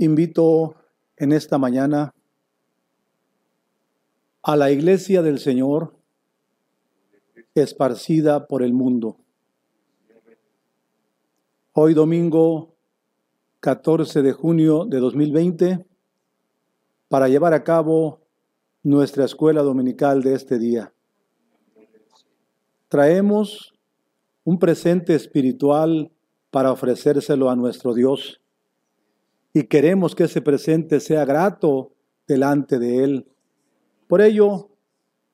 invito en esta mañana a la iglesia del Señor esparcida por el mundo. Hoy domingo 14 de junio de 2020 para llevar a cabo nuestra escuela dominical de este día. Traemos un presente espiritual para ofrecérselo a nuestro Dios y queremos que ese presente sea grato delante de Él. Por ello,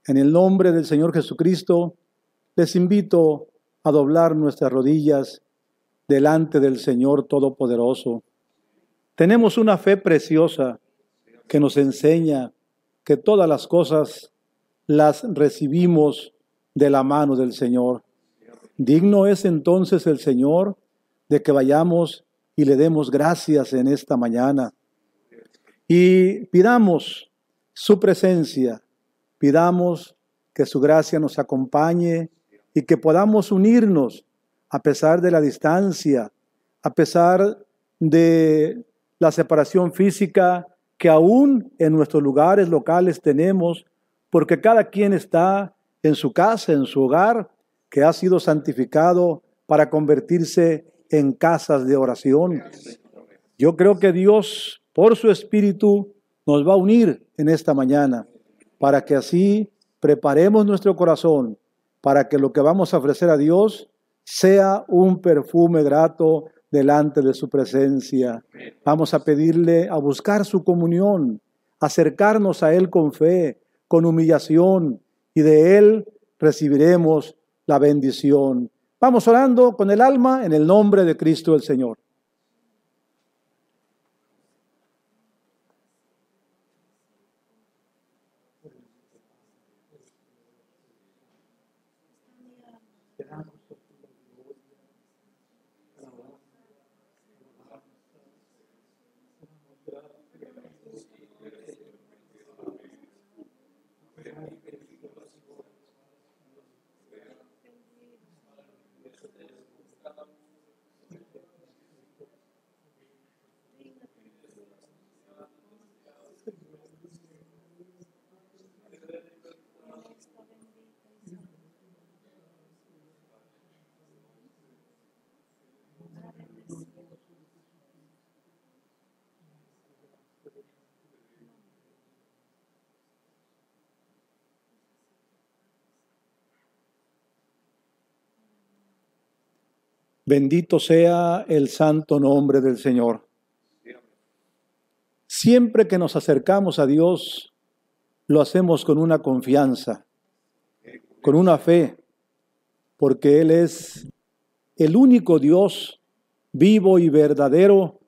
en el nombre del Señor Jesucristo, les invito a doblar nuestras rodillas delante del Señor Todopoderoso. Tenemos una fe preciosa que nos enseña que todas las cosas las recibimos de la mano del Señor. Digno es entonces el Señor de que vayamos y le demos gracias en esta mañana. Y pidamos su presencia, pidamos que su gracia nos acompañe y que podamos unirnos a pesar de la distancia, a pesar de la separación física que aún en nuestros lugares locales tenemos, porque cada quien está en su casa, en su hogar, que ha sido santificado para convertirse en casas de oración. Yo creo que Dios, por su Espíritu, nos va a unir en esta mañana para que así preparemos nuestro corazón para que lo que vamos a ofrecer a Dios sea un perfume grato delante de su presencia. Vamos a pedirle a buscar su comunión, acercarnos a Él con fe, con humillación, y de Él recibiremos la bendición. Vamos orando con el alma en el nombre de Cristo el Señor. Bendito sea el santo nombre del Señor. Siempre que nos acercamos a Dios, lo hacemos con una confianza, con una fe, porque Él es el único Dios vivo y verdadero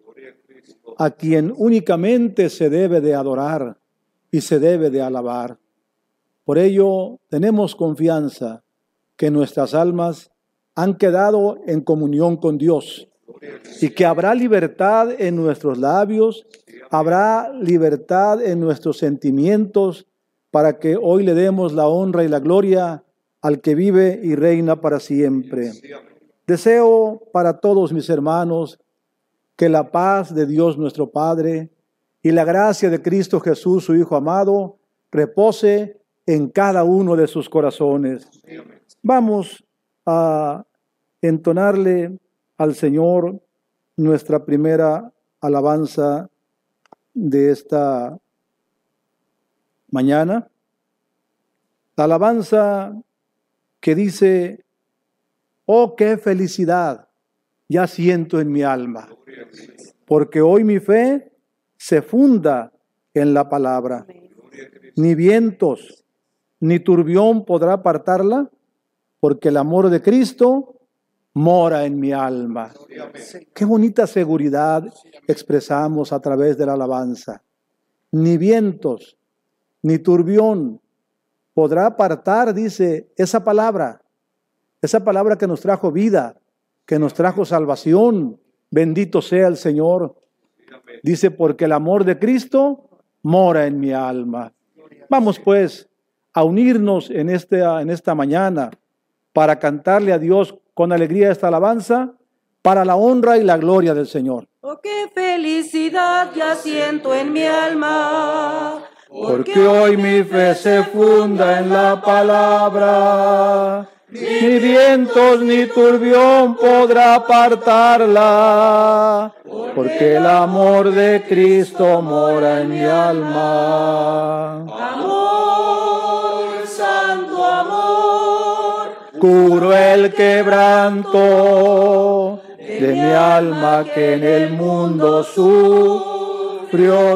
a quien únicamente se debe de adorar y se debe de alabar. Por ello, tenemos confianza que nuestras almas han quedado en comunión con Dios y que habrá libertad en nuestros labios, habrá libertad en nuestros sentimientos para que hoy le demos la honra y la gloria al que vive y reina para siempre. Deseo para todos mis hermanos que la paz de Dios nuestro Padre y la gracia de Cristo Jesús, su Hijo amado, repose en cada uno de sus corazones. Vamos a entonarle al Señor nuestra primera alabanza de esta mañana. La alabanza que dice, oh, qué felicidad ya siento en mi alma, porque hoy mi fe se funda en la palabra. Ni vientos, ni turbión podrá apartarla, porque el amor de Cristo mora en mi alma. Qué bonita seguridad expresamos a través de la alabanza. Ni vientos, ni turbión podrá apartar, dice esa palabra, esa palabra que nos trajo vida, que nos trajo salvación. Bendito sea el Señor. Dice, porque el amor de Cristo mora en mi alma. Vamos pues a unirnos en, este, en esta mañana para cantarle a Dios con alegría esta alabanza para la honra y la gloria del Señor. Oh, qué felicidad ya siento en mi alma. Porque hoy mi fe se funda en la palabra. Ni vientos ni turbión podrá apartarla, porque el amor de Cristo mora en mi alma. Curo el quebranto de mi alma que en el mundo sufrió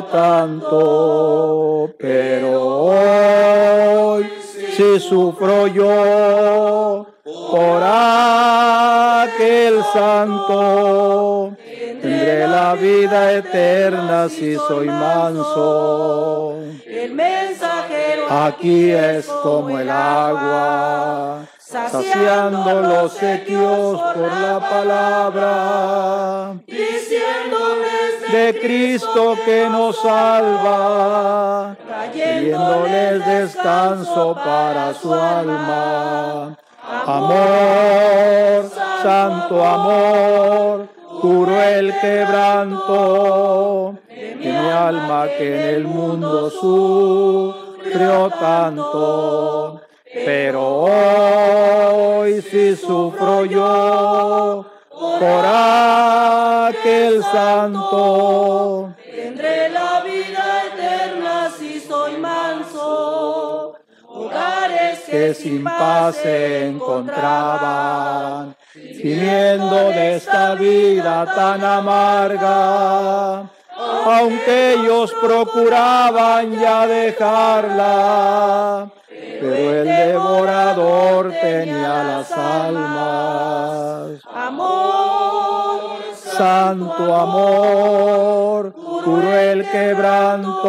tanto, pero hoy si sufro yo por aquel santo, tendré la vida eterna si soy manso. el mensajero Aquí es como el agua, saciando los sequios por la palabra. diciéndoles de Cristo que nos salva, trayéndoles descanso para su alma. Amor, santo amor, curo el quebranto de mi alma que en el mundo sufrió tanto. Pero hoy si sufro yo por aquel santo, Tendré la vida eterna si soy manso. Hogares que sin paz se encontraban, gimiendo de esta vida tan amarga, aunque ellos procuraban ya dejarla, pero el devorador tenía las almas. Amor, Santo amor, cruel quebranto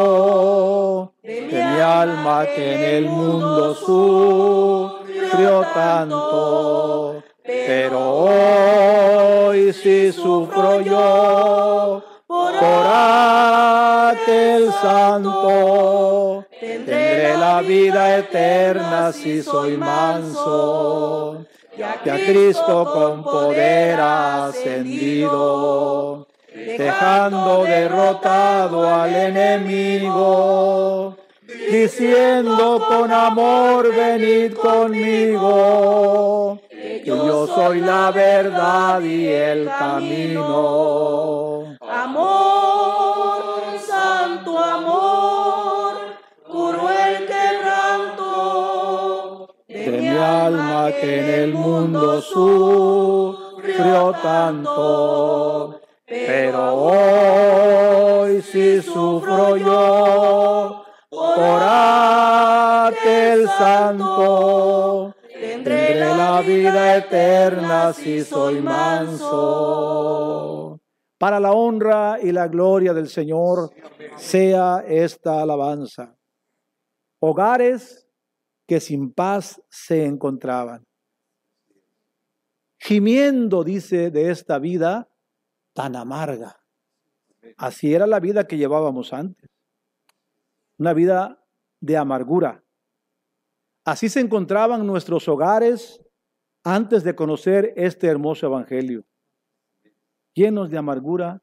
de mi alma que en el mundo sufrió tanto. Pero hoy si sufro yo por aquel santo, tendré la vida eterna si soy manso que a Cristo con poder ascendido, dejando derrotado al enemigo, diciendo con amor, venid conmigo, que yo soy la verdad y el camino. amor, alma que en el mundo sufrió tanto. Pero hoy si sufro yo por aquel santo, tendré la vida eterna si soy manso. Para la honra y la gloria del Señor sea esta alabanza. Hogares que sin paz se encontraban. Gimiendo, dice, de esta vida tan amarga. Así era la vida que llevábamos antes. Una vida de amargura. Así se encontraban nuestros hogares antes de conocer este hermoso evangelio. Llenos de amargura.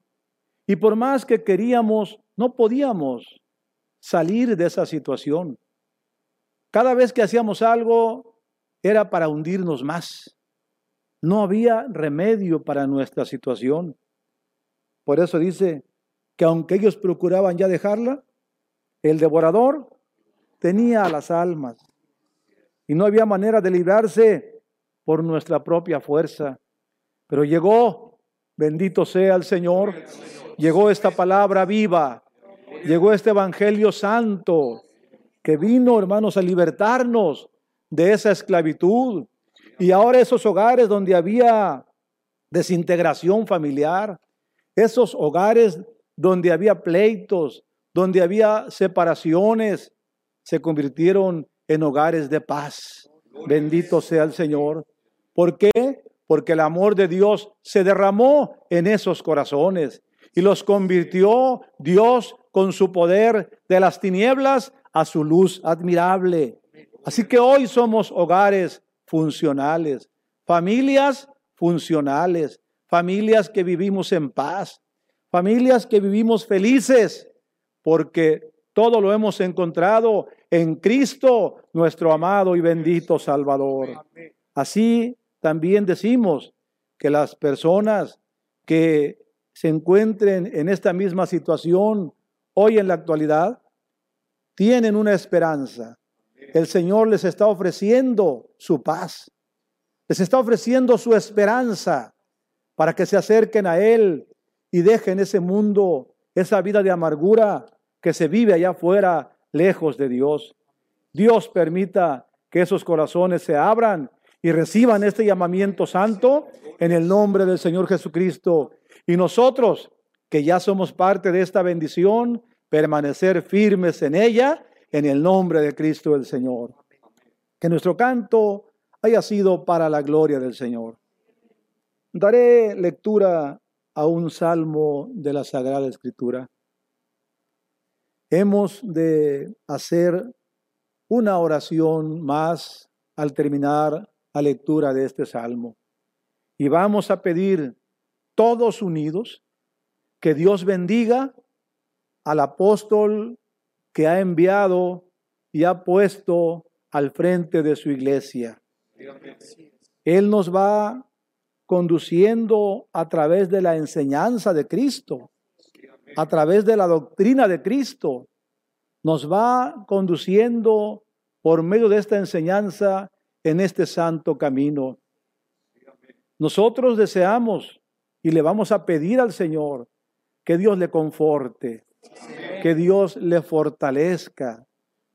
Y por más que queríamos, no podíamos salir de esa situación. Cada vez que hacíamos algo era para hundirnos más. No había remedio para nuestra situación. Por eso dice que aunque ellos procuraban ya dejarla, el devorador tenía a las almas y no había manera de librarse por nuestra propia fuerza. Pero llegó, bendito sea el Señor, llegó esta palabra viva, llegó este Evangelio santo que vino, hermanos, a libertarnos de esa esclavitud. Y ahora esos hogares donde había desintegración familiar, esos hogares donde había pleitos, donde había separaciones, se convirtieron en hogares de paz. Bendito sea el Señor. ¿Por qué? Porque el amor de Dios se derramó en esos corazones y los convirtió Dios con su poder de las tinieblas a su luz admirable. Así que hoy somos hogares funcionales, familias funcionales, familias que vivimos en paz, familias que vivimos felices, porque todo lo hemos encontrado en Cristo, nuestro amado y bendito Salvador. Así también decimos que las personas que se encuentren en esta misma situación hoy en la actualidad, tienen una esperanza. El Señor les está ofreciendo su paz, les está ofreciendo su esperanza para que se acerquen a Él y dejen ese mundo, esa vida de amargura que se vive allá afuera, lejos de Dios. Dios permita que esos corazones se abran y reciban este llamamiento santo en el nombre del Señor Jesucristo. Y nosotros, que ya somos parte de esta bendición, permanecer firmes en ella, en el nombre de Cristo el Señor. Que nuestro canto haya sido para la gloria del Señor. Daré lectura a un salmo de la Sagrada Escritura. Hemos de hacer una oración más al terminar la lectura de este salmo. Y vamos a pedir todos unidos que Dios bendiga al apóstol que ha enviado y ha puesto al frente de su iglesia. Él nos va conduciendo a través de la enseñanza de Cristo, a través de la doctrina de Cristo. Nos va conduciendo por medio de esta enseñanza en este santo camino. Nosotros deseamos y le vamos a pedir al Señor que Dios le conforte, que Dios le fortalezca,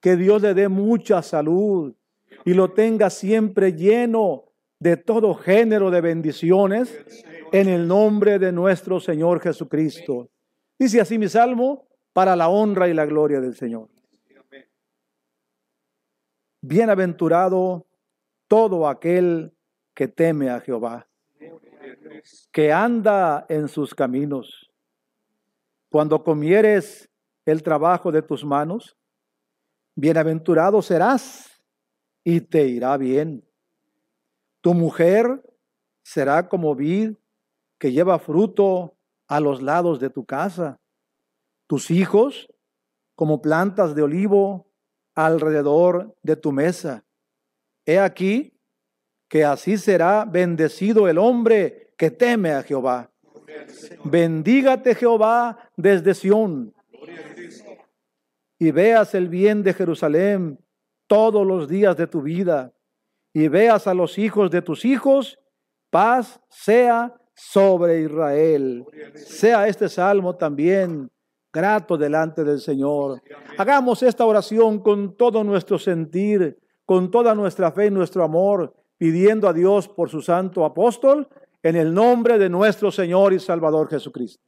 que Dios le dé mucha salud y lo tenga siempre lleno de todo género de bendiciones en el nombre de nuestro Señor Jesucristo. Dice así mi salmo, para la honra y la gloria del Señor. Bienaventurado todo aquel que teme a Jehová, que anda en sus caminos. Cuando comieres el trabajo de tus manos, bienaventurado serás y te irá bien. Tu mujer será como vid que lleva fruto a los lados de tu casa. Tus hijos como plantas de olivo alrededor de tu mesa. He aquí que así será bendecido el hombre que teme a Jehová. Bendígate Jehová desde Sión y veas el bien de Jerusalén todos los días de tu vida y veas a los hijos de tus hijos, paz sea sobre Israel. Sea este salmo también grato delante del Señor. Hagamos esta oración con todo nuestro sentir, con toda nuestra fe y nuestro amor, pidiendo a Dios por su santo apóstol en el nombre de nuestro Señor y Salvador Jesucristo.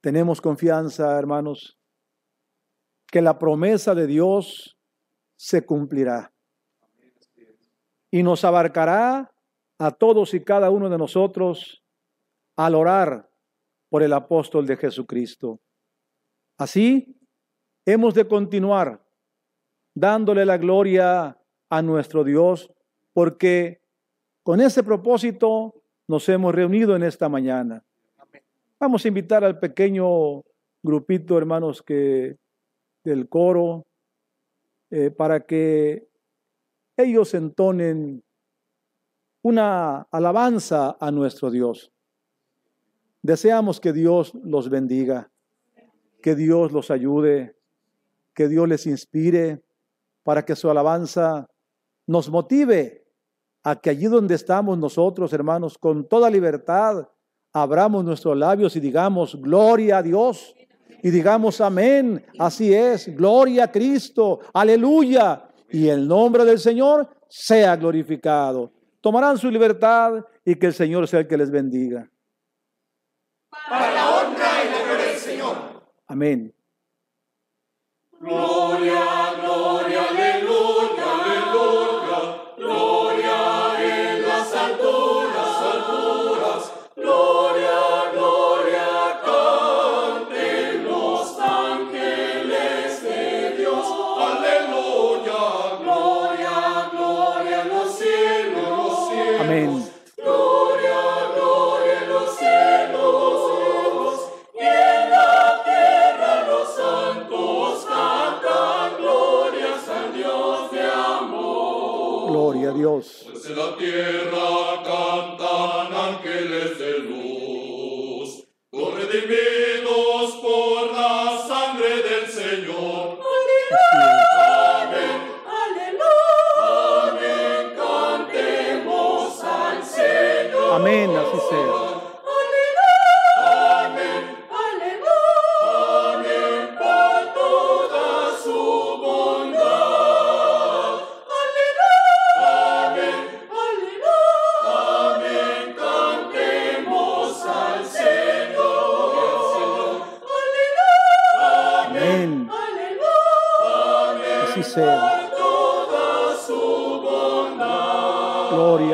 Tenemos confianza, hermanos, que la promesa de Dios se cumplirá y nos abarcará a todos y cada uno de nosotros al orar por el apóstol de Jesucristo. Así, hemos de continuar dándole la gloria a nuestro Dios, porque con ese propósito nos hemos reunido en esta mañana. Vamos a invitar al pequeño grupito, hermanos, que del coro, eh, para que ellos entonen una alabanza a nuestro Dios. Deseamos que Dios los bendiga, que Dios los ayude, que Dios les inspire para que su alabanza nos motive a que allí donde estamos nosotros, hermanos, con toda libertad, abramos nuestros labios y digamos, gloria a Dios. Y digamos, amén, así es, gloria a Cristo, aleluya. Y el nombre del Señor sea glorificado. Tomarán su libertad y que el Señor sea el que les bendiga. Para la honra y la gloria del Señor. Amén. Gloria, Dios. Pues la tierra cantan ángeles de luz, con redimidos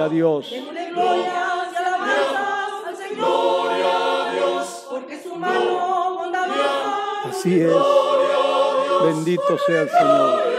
a Dios. Démosle glorias y alabanzas al Señor. Gloria a Dios. Porque su mano bondadosa. Así es. Bendito sea el Señor.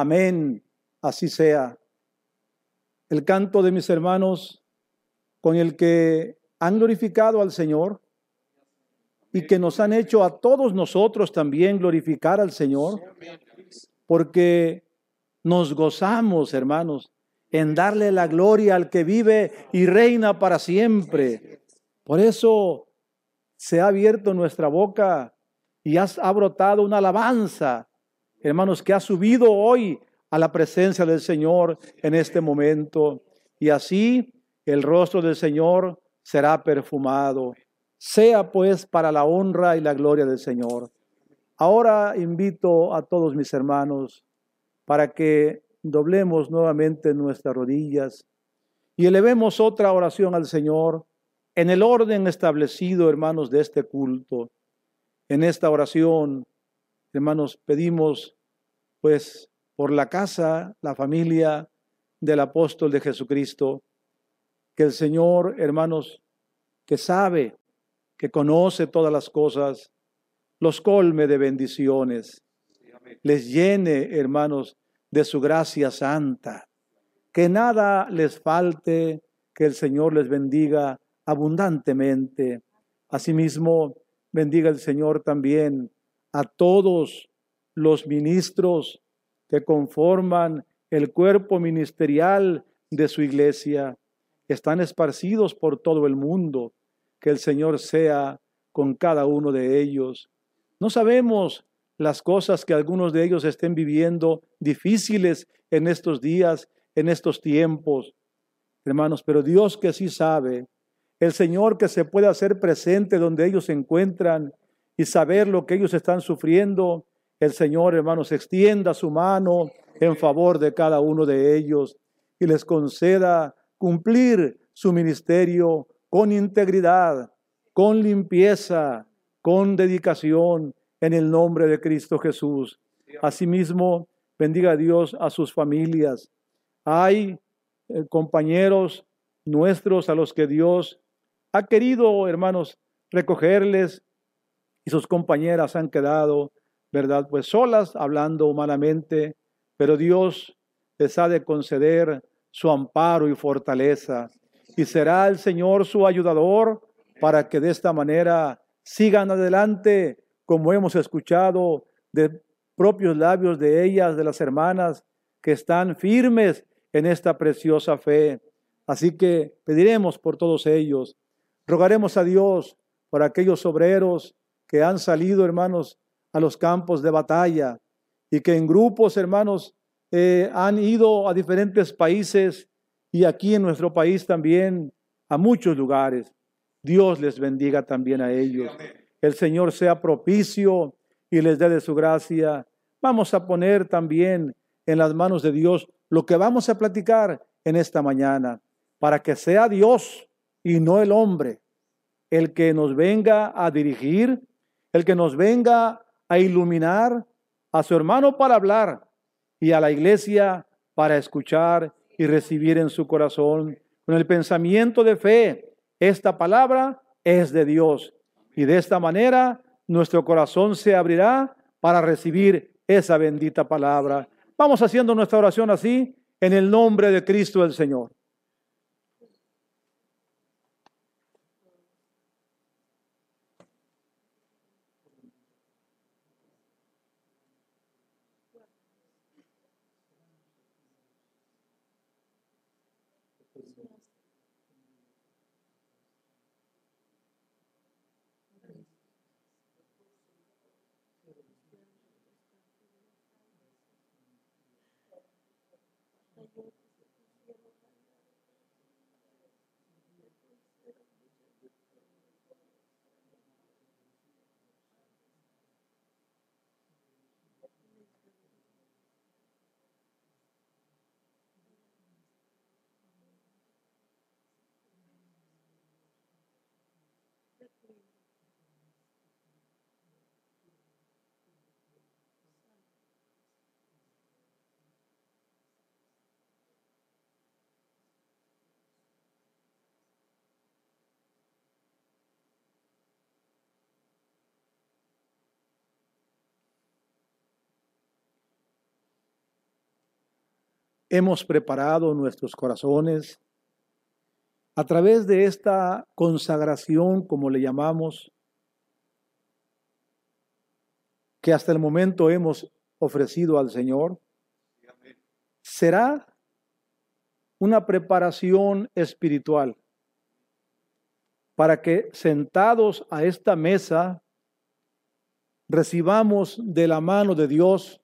Amén. Así sea. El canto de mis hermanos con el que han glorificado al Señor y que nos han hecho a todos nosotros también glorificar al Señor, porque nos gozamos, hermanos, en darle la gloria al que vive y reina para siempre. Por eso se ha abierto nuestra boca y has- ha brotado una alabanza, hermanos, que ha subido hoy a la presencia del Señor en este momento. Y así el rostro del Señor será perfumado. Sea pues para la honra y la gloria del Señor. Ahora invito a todos mis hermanos para que doblemos nuevamente nuestras rodillas y elevemos otra oración al Señor en el orden establecido, hermanos, de este culto. En esta oración, hermanos, pedimos pues por la casa, la familia del apóstol de Jesucristo, que el Señor, hermanos, que sabe, que conoce todas las cosas, los colme de bendiciones, les llene, hermanos, de su gracia santa, que nada les falte, que el Señor les bendiga abundantemente. Asimismo, bendiga el Señor también a todos los ministros que conforman el cuerpo ministerial de su iglesia, están esparcidos por todo el mundo. Que el Señor sea con cada uno de ellos. No sabemos las cosas que algunos de ellos estén viviendo difíciles en estos días, en estos tiempos, hermanos, pero Dios que sí sabe, el Señor que se puede hacer presente donde ellos se encuentran y saber lo que ellos están sufriendo, el Señor, hermanos, extienda su mano en favor de cada uno de ellos y les conceda cumplir su ministerio con integridad, con limpieza, con dedicación en el nombre de Cristo Jesús. Asimismo, bendiga Dios a sus familias. Hay eh, compañeros nuestros a los que Dios ha querido, hermanos, recogerles y sus compañeras han quedado, ¿verdad? Pues solas, hablando humanamente, pero Dios les ha de conceder su amparo y fortaleza. Y será el Señor su ayudador para que de esta manera sigan adelante, como hemos escuchado de propios labios de ellas, de las hermanas, que están firmes en esta preciosa fe. Así que pediremos por todos ellos. Rogaremos a Dios por aquellos obreros que han salido, hermanos, a los campos de batalla y que en grupos, hermanos, eh, han ido a diferentes países y aquí en nuestro país también a muchos lugares. Dios les bendiga también a ellos. El Señor sea propicio y les dé de su gracia. Vamos a poner también en las manos de Dios lo que vamos a platicar en esta mañana, para que sea Dios y no el hombre el que nos venga a dirigir, el que nos venga a iluminar, a su hermano para hablar y a la iglesia para escuchar y recibir en su corazón con el pensamiento de fe esta palabra es de Dios. Y de esta manera nuestro corazón se abrirá para recibir esa bendita palabra. Vamos haciendo nuestra oración así, en el nombre de Cristo el Señor. Hemos preparado nuestros corazones. A través de esta consagración, como le llamamos, que hasta el momento hemos ofrecido al Señor, será una preparación espiritual para que sentados a esta mesa recibamos de la mano de Dios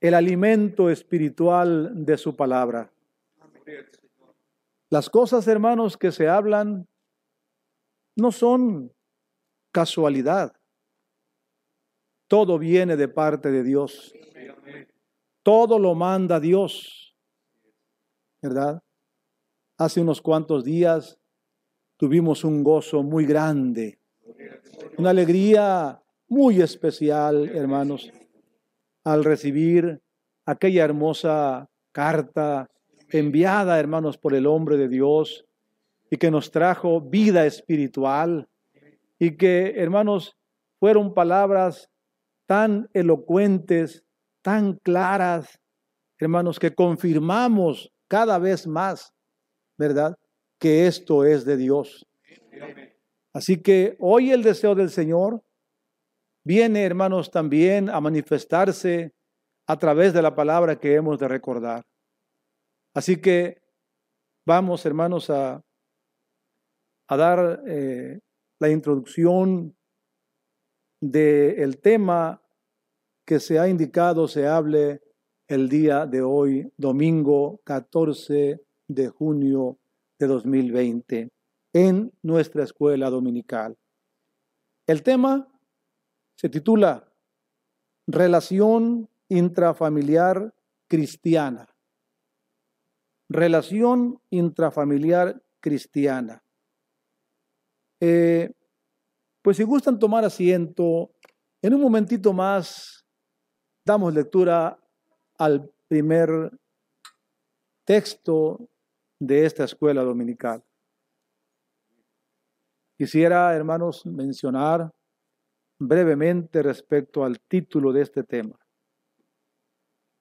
el alimento espiritual de su palabra. Las cosas, hermanos, que se hablan no son casualidad. Todo viene de parte de Dios. Todo lo manda Dios. ¿Verdad? Hace unos cuantos días tuvimos un gozo muy grande, una alegría muy especial, hermanos al recibir aquella hermosa carta enviada, hermanos, por el hombre de Dios y que nos trajo vida espiritual y que, hermanos, fueron palabras tan elocuentes, tan claras, hermanos, que confirmamos cada vez más, ¿verdad? Que esto es de Dios. Así que hoy el deseo del Señor viene, hermanos, también a manifestarse a través de la palabra que hemos de recordar. Así que vamos, hermanos, a, dar eh, la introducción del tema que se ha indicado se hable el día de hoy, domingo 14 de junio de 2020, en nuestra escuela dominical. El tema se titula Relación intrafamiliar cristiana. Relación intrafamiliar cristiana. Eh, pues si gustan tomar asiento, en un momentito más damos lectura al primer texto de esta escuela dominical. Quisiera, hermanos, mencionar brevemente respecto al título de este tema.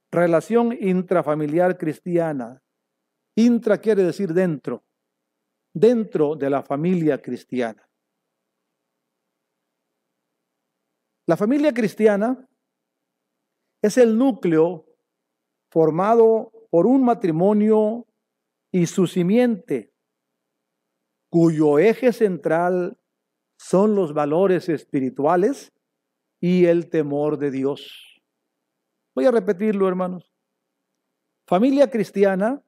Relación intrafamiliar cristiana. Intra quiere decir dentro, dentro de la familia cristiana. La familia cristiana es el núcleo formado por un matrimonio y su simiente, cuyo eje central son los valores espirituales y el temor de Dios. Voy a repetirlo, hermanos. Familia cristiana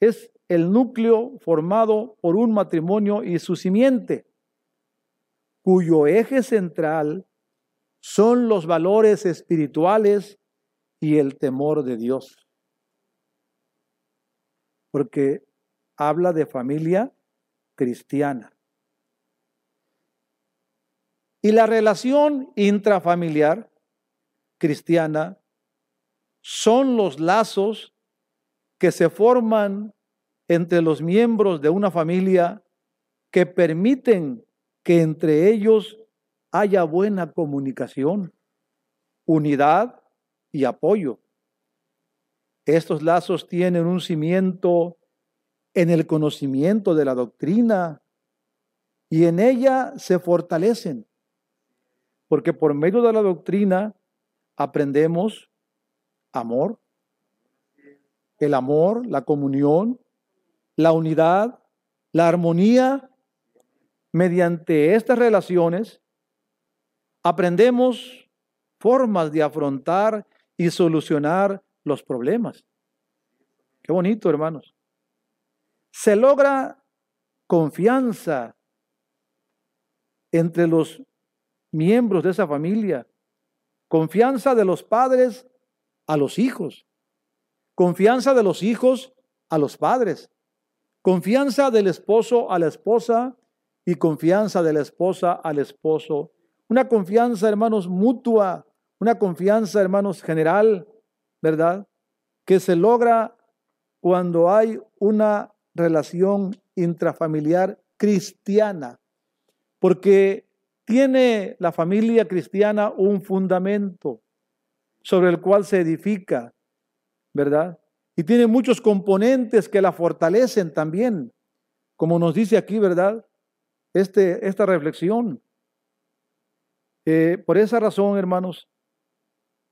es el núcleo formado por un matrimonio y su simiente, cuyo eje central son los valores espirituales y el temor de Dios. Porque habla de familia cristiana. Y la relación intrafamiliar cristiana son los lazos que se forman entre los miembros de una familia que permiten que entre ellos haya buena comunicación, unidad y apoyo. Estos lazos tienen un cimiento en el conocimiento de la doctrina y en ella se fortalecen, porque por medio de la doctrina aprendemos amor, el amor, la comunión, la unidad, la armonía. Mediante estas relaciones aprendemos formas de afrontar y solucionar los problemas. Qué bonito, hermanos. Se logra confianza entre los miembros de esa familia, confianza de los padres a los hijos, confianza de los hijos a los padres, confianza del esposo a la esposa y confianza de la esposa al esposo. Una confianza, hermanos, mutua, una confianza, hermanos, general, ¿verdad? Que se logra cuando hay una relación intrafamiliar cristiana, porque tiene la familia cristiana un fundamento sobre el cual se edifica, ¿verdad? Y tiene muchos componentes que la fortalecen también, como nos dice aquí, ¿verdad? Este, esta reflexión. Eh, por esa razón, hermanos,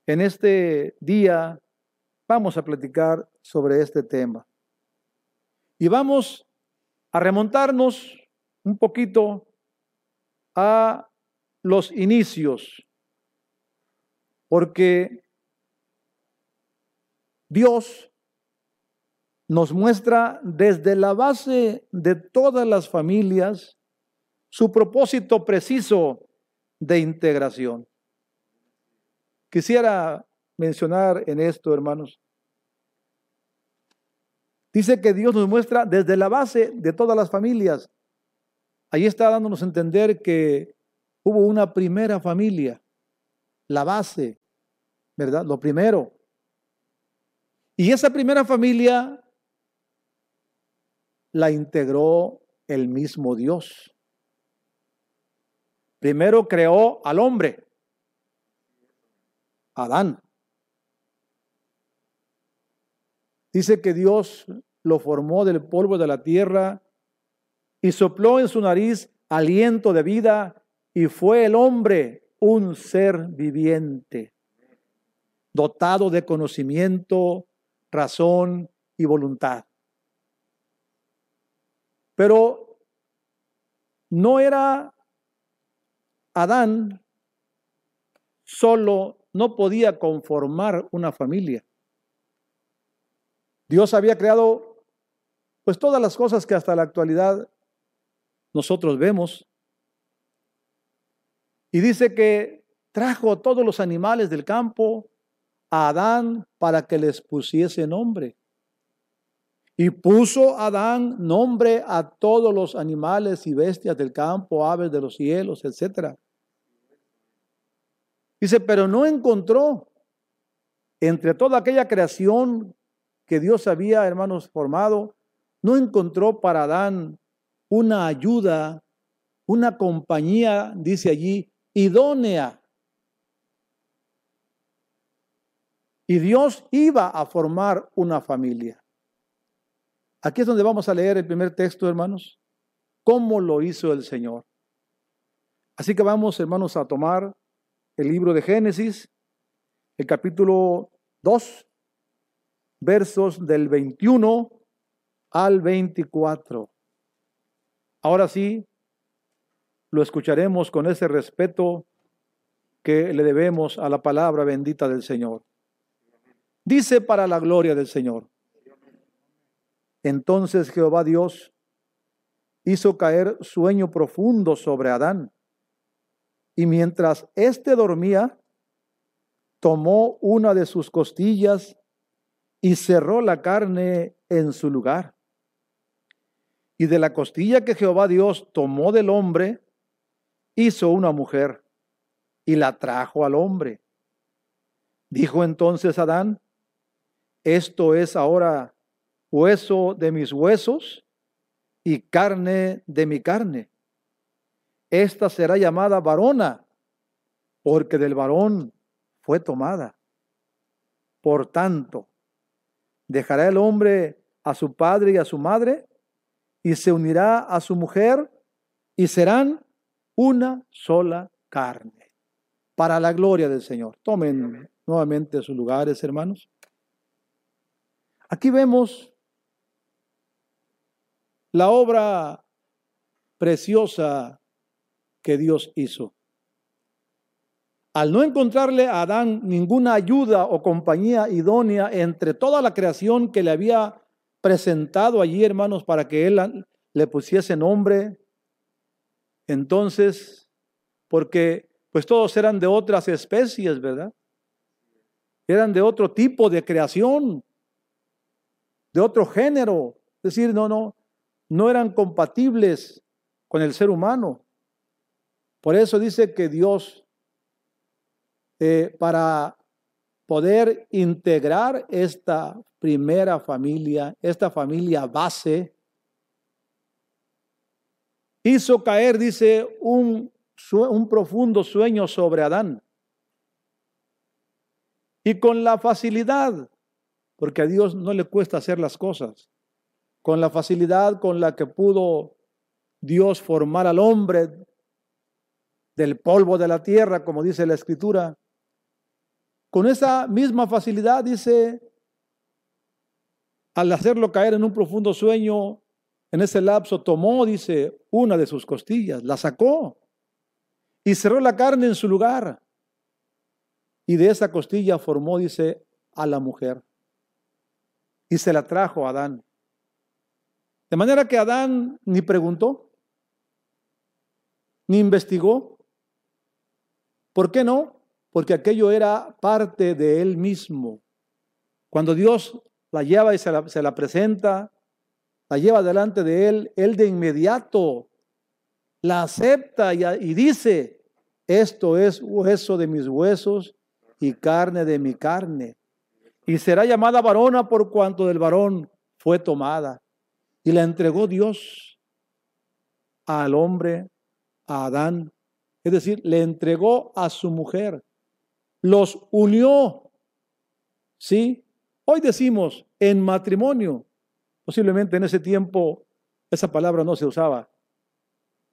en este día vamos a platicar sobre este tema. Y vamos a remontarnos un poquito a los inicios, porque Dios nos muestra desde la base de todas las familias su propósito preciso de integración. Quisiera mencionar en esto, hermanos. Dice que Dios nos muestra desde la base de todas las familias. Ahí está dándonos a entender que hubo una primera familia, la base, ¿verdad? Lo primero. Y esa primera familia la integró el mismo Dios. Primero creó al hombre, Adán. Dice que Dios lo formó del polvo de la tierra y sopló en su nariz aliento de vida y fue el hombre un ser viviente, dotado de conocimiento, razón y voluntad. Pero no era Adán solo, no podía conformar una familia. Dios había creado pues todas las cosas que hasta la actualidad nosotros vemos. Y dice que trajo todos los animales del campo a Adán para que les pusiese nombre. Y puso Adán nombre a todos los animales y bestias del campo, aves de los cielos, etc. Dice, pero no encontró entre toda aquella creación que Dios había, hermanos, formado, no encontró para Adán una ayuda, una compañía, dice allí, idónea. Y Dios iba a formar una familia. Aquí es donde vamos a leer el primer texto, hermanos. ¿Cómo lo hizo el Señor? Así que vamos, hermanos, a tomar el libro de Génesis, el capítulo 2, versos del 21 al 24. Ahora sí, lo escucharemos con ese respeto que le debemos a la palabra bendita del Señor. Dice para la gloria del Señor. Entonces Jehová Dios hizo caer sueño profundo sobre Adán. Y mientras éste dormía, tomó una de sus costillas y cerró la carne en su lugar. Y de la costilla que Jehová Dios tomó del hombre, hizo una mujer y la trajo al hombre. Dijo entonces Adán, esto es ahora hueso de mis huesos y carne de mi carne. Esta será llamada varona, porque del varón fue tomada. Por tanto, dejará el hombre a su padre y a su madre, y se unirá a su mujer, y serán una sola carne, para la gloria del Señor. Tomen nuevamente sus lugares, hermanos. Aquí vemos la obra preciosa que Dios hizo. Al no encontrarle a Adán ninguna ayuda o compañía idónea entre toda la creación que le había presentado allí, hermanos, para que él le pusiese nombre, entonces, porque pues todos eran de otras especies, ¿verdad? Eran de otro tipo de creación, de otro género. Es decir, no, no, no eran compatibles con el ser humano. Por eso dice que Dios, eh, para poder integrar esta primera familia, esta familia base, hizo caer, dice, un, un profundo sueño sobre Adán. Y con la facilidad, porque a Dios no le cuesta hacer las cosas, con la facilidad con la que pudo Dios formar al hombre del polvo de la tierra, como dice la escritura, con esa misma facilidad dice, al hacerlo caer en un profundo sueño, en ese lapso tomó, dice, una de sus costillas, la sacó y cerró la carne en su lugar. Y de esa costilla formó, dice, a la mujer. Y se la trajo a Adán. De manera que Adán ni preguntó, ni investigó. ¿Por qué no? Porque aquello era parte de él mismo. Cuando Dios la lleva y se la, presenta, la lleva delante de él, él de inmediato la acepta y, dice, esto es hueso de mis huesos y carne de mi carne. Y será llamada varona por cuanto del varón fue tomada. Y la entregó Dios al hombre, a Adán. Es decir, le entregó a su mujer. Los unió. ¿Sí? Hoy decimos en matrimonio. Posiblemente en ese tiempo esa palabra no se usaba.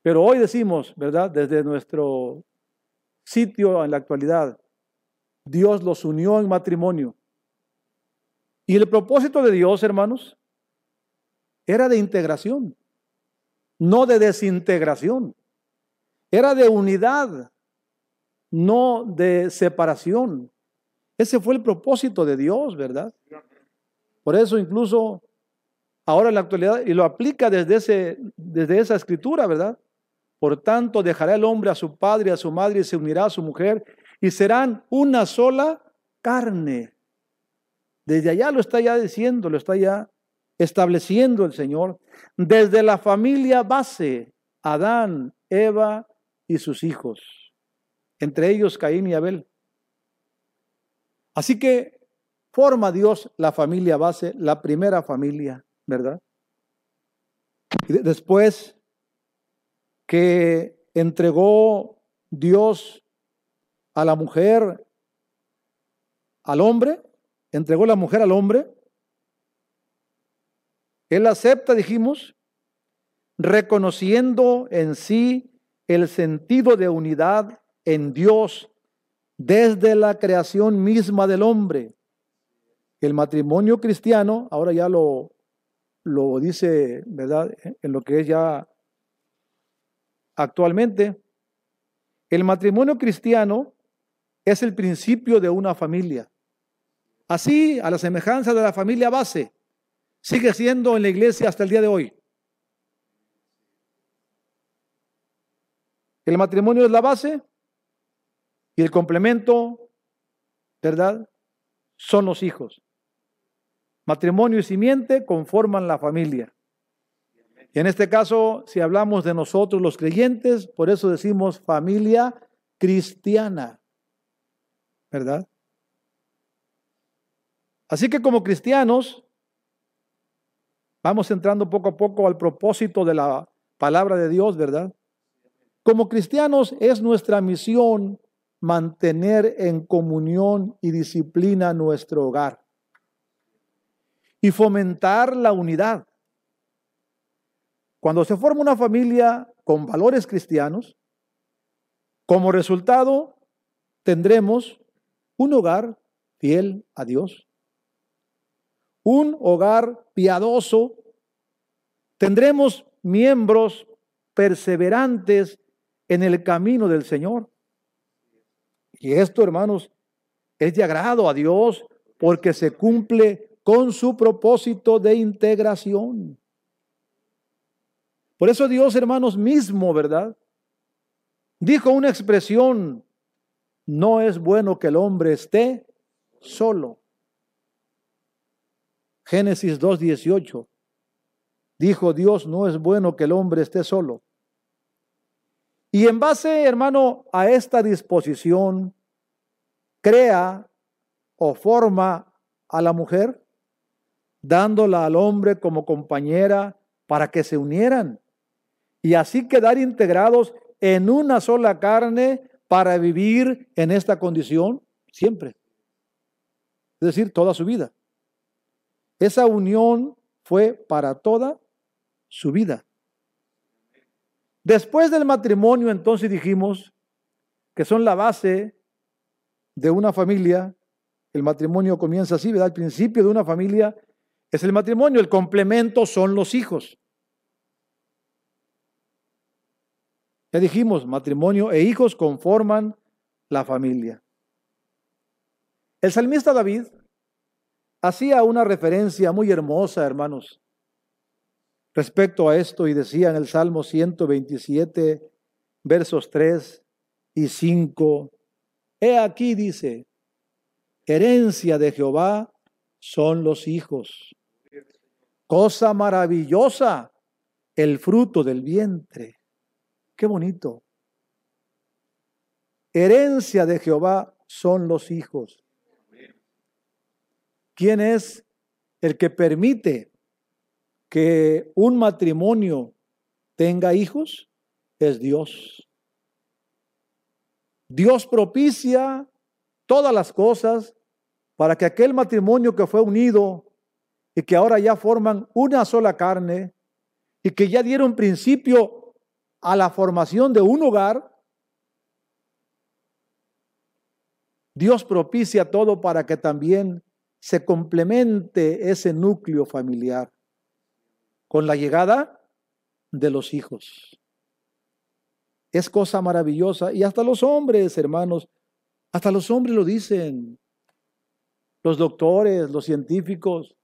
Pero hoy decimos, ¿verdad? Desde nuestro sitio en la actualidad, Dios los unió en matrimonio. Y el propósito de Dios, hermanos, era de integración. no de desintegración. Era de unidad, no de separación. Ese fue el propósito de Dios, ¿verdad? Por eso incluso ahora en la actualidad, y lo aplica desde, ese, desde esa escritura, ¿verdad? Por tanto, dejará el hombre a su padre y a su madre y se unirá a su mujer y serán una sola carne. Desde allá lo está ya diciendo, lo está ya estableciendo el Señor. Desde la familia base, Adán, Eva y sus hijos, entre ellos Caín y Abel. Así que forma Dios la familia base, la primera familia, ¿verdad? Y después que entregó Dios a la mujer, al hombre, entregó la mujer al hombre, él acepta, dijimos, reconociendo en sí el sentido de unidad en Dios desde la creación misma del hombre. El matrimonio cristiano, ahora ya lo, lo dice, ¿verdad? En lo que es ya actualmente, el matrimonio cristiano es el principio de una familia. Así, a la semejanza de la familia base, sigue siendo en la iglesia hasta el día de hoy. El matrimonio es la base y el complemento, ¿verdad? Son los hijos. Matrimonio y simiente conforman la familia. Y en este caso, si hablamos de nosotros los creyentes, por eso decimos familia cristiana, ¿verdad? Así que como cristianos, vamos entrando poco a poco al propósito de la palabra de Dios, ¿verdad? Como cristianos es nuestra misión mantener en comunión y disciplina nuestro hogar y fomentar la unidad. Cuando se forma una familia con valores cristianos, como resultado tendremos un hogar fiel a Dios, un hogar piadoso, tendremos miembros perseverantes en el camino del Señor. Y esto, hermanos, es de agrado a Dios porque se cumple con su propósito de integración. Por eso Dios, hermanos, mismo, ¿verdad? Dijo una expresión, no es bueno que el hombre esté solo. Génesis 2.18. Dijo Dios, no es bueno que el hombre esté solo. Y en base, hermano, a esta disposición, crea o forma a la mujer, dándola al hombre como compañera para que se unieran y así quedar integrados en una sola carne para vivir en esta condición siempre. Es decir, toda su vida. Esa unión fue para toda su vida. Después del matrimonio, entonces dijimos que son la base de una familia. El matrimonio comienza así, ¿verdad? El principio de una familia es el matrimonio, el complemento son los hijos. Ya dijimos, matrimonio e hijos conforman la familia. El salmista David hacía una referencia muy hermosa, hermanos, respecto a esto y decía en el Salmo 127, versos 3 y 5, he aquí dice, herencia de Jehová son los hijos, cosa maravillosa el fruto del vientre. Qué bonito. Herencia de Jehová son los hijos. ¿Quién es el que permite que un matrimonio tenga hijos es Dios. Dios propicia todas las cosas para que aquel matrimonio que fue unido y que ahora ya forman una sola carne y que ya dieron principio a la formación de un hogar, Dios propicia todo para que también se complemente ese núcleo familiar con la llegada de los hijos. Es cosa maravillosa. Y hasta los hombres, hermanos, hasta los hombres lo dicen. Los doctores, los científicos,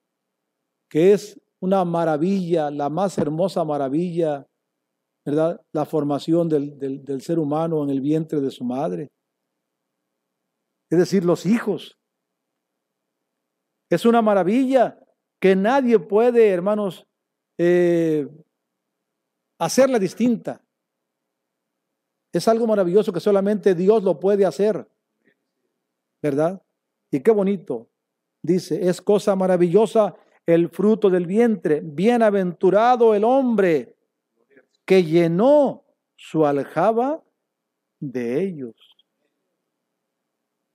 que es una maravilla, la más hermosa maravilla, ¿verdad? La formación del, del, ser humano en el vientre de su madre. Es decir, los hijos. Es una maravilla que nadie puede, hermanos, eh, hacerla distinta. Es algo maravilloso que solamente Dios lo puede hacer. ¿Verdad? Y qué bonito. Dice, es cosa maravillosa el fruto del vientre. Bienaventurado el hombre que llenó su aljaba de ellos.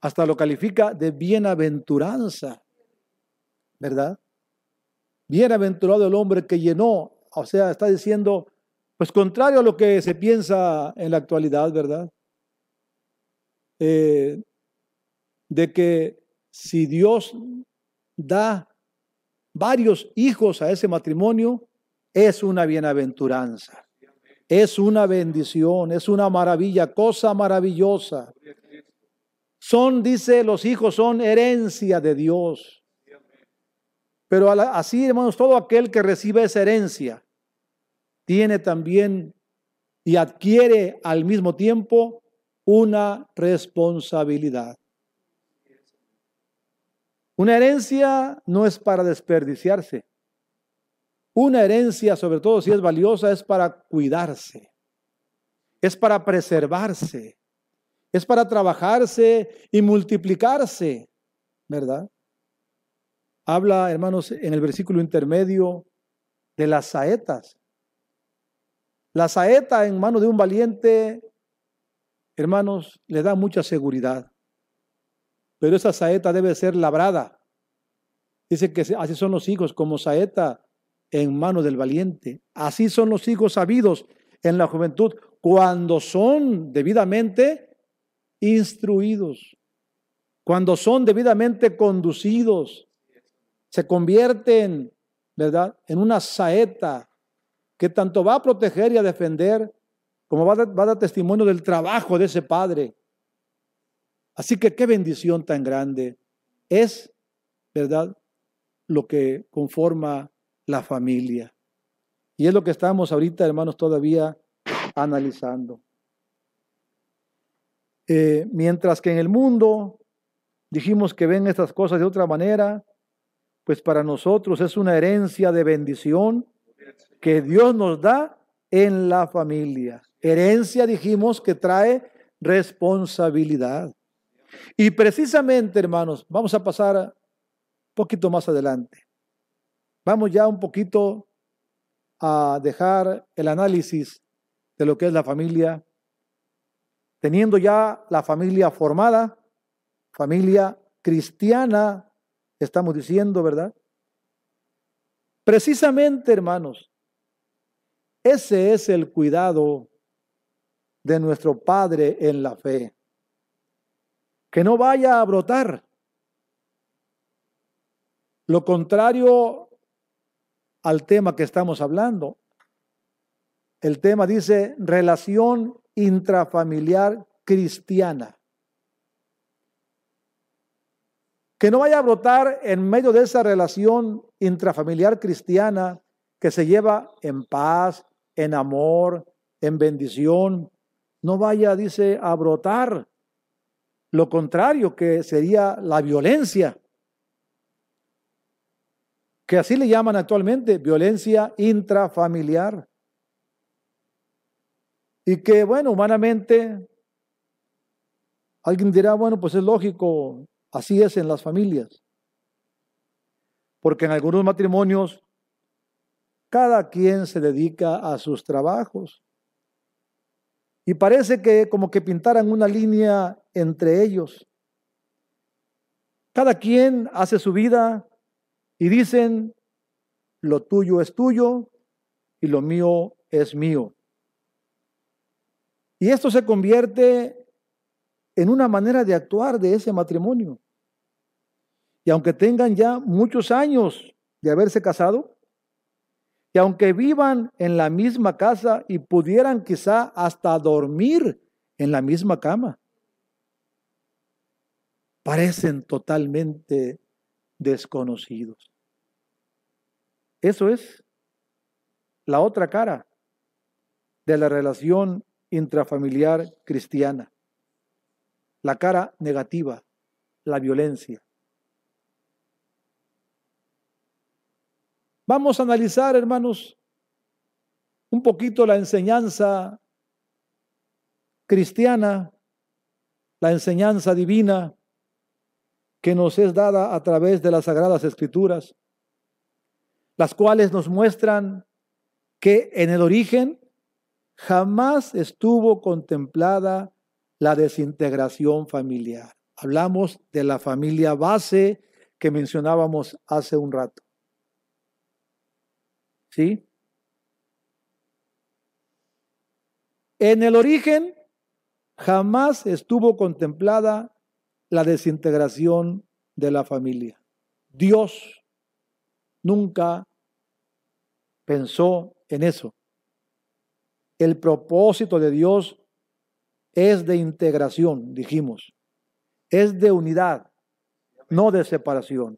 Hasta lo califica de bienaventuranza. ¿Verdad? Bienaventurado el hombre que llenó. O sea, está diciendo, pues contrario a lo que se piensa en la actualidad, ¿verdad? Eh, de que si Dios da varios hijos a ese matrimonio, es una bienaventuranza, es una bendición, es una maravilla, cosa maravillosa. Son, dice, los hijos son herencia de Dios. Pero así, hermanos, todo aquel que recibe esa herencia tiene también y adquiere al mismo tiempo una responsabilidad. Una herencia no es para desperdiciarse. Una herencia, sobre todo si es valiosa, es para cuidarse. Es para preservarse. Es para trabajarse y multiplicarse. ¿Verdad? Habla, hermanos, en el versículo intermedio de las saetas. La saeta en mano de un valiente, hermanos, le da mucha seguridad pero esa saeta debe ser labrada. Dice que así son los hijos, como saeta en mano del valiente. Así son los hijos sabidos en la juventud, cuando son debidamente instruidos, cuando son debidamente conducidos, se convierten, ¿verdad?, en una saeta que tanto va a proteger y a defender, como va a, va a dar testimonio del trabajo de ese padre Así que qué bendición tan grande es, ¿verdad? Lo que conforma la familia. Y es lo que estamos ahorita, hermanos, todavía analizando. Eh, mientras que en el mundo dijimos que ven estas cosas de otra manera, pues para nosotros es una herencia de bendición que Dios nos da en la familia. Herencia dijimos que trae responsabilidad. Y precisamente, hermanos, vamos a pasar un poquito más adelante. Vamos ya un poquito a dejar el análisis de lo que es la familia, teniendo ya la familia formada, familia cristiana, estamos diciendo, ¿verdad? Precisamente, hermanos, ese es el cuidado de nuestro Padre en la fe que no vaya a brotar. Lo contrario al tema que estamos hablando. El tema dice relación intrafamiliar cristiana. Que no vaya a brotar en medio de esa relación intrafamiliar cristiana que se lleva en paz, en amor, en bendición. No vaya, dice, a brotar lo contrario que sería la violencia, que así le llaman actualmente, violencia intrafamiliar. Y que, bueno, humanamente, alguien dirá, bueno, pues es lógico, así es en las familias. Porque en algunos matrimonios, cada quien se dedica a sus trabajos. Y parece que como que pintaran una línea entre ellos. Cada quien hace su vida y dicen, lo tuyo es tuyo y lo mío es mío. Y esto se convierte en una manera de actuar de ese matrimonio. Y aunque tengan ya muchos años de haberse casado, que aunque vivan en la misma casa y pudieran quizá hasta dormir en la misma cama, parecen totalmente desconocidos. Eso es la otra cara de la relación intrafamiliar cristiana, la cara negativa, la violencia. Vamos a analizar, hermanos, un poquito la enseñanza cristiana, la enseñanza divina que nos es dada a través de las sagradas escrituras, las cuales nos muestran que en el origen jamás estuvo contemplada la desintegración familiar. Hablamos de la familia base que mencionábamos hace un rato. ¿Sí? En el origen jamás estuvo contemplada la desintegración de la familia. Dios nunca pensó en eso. El propósito de Dios es de integración, dijimos. Es de unidad, no de separación.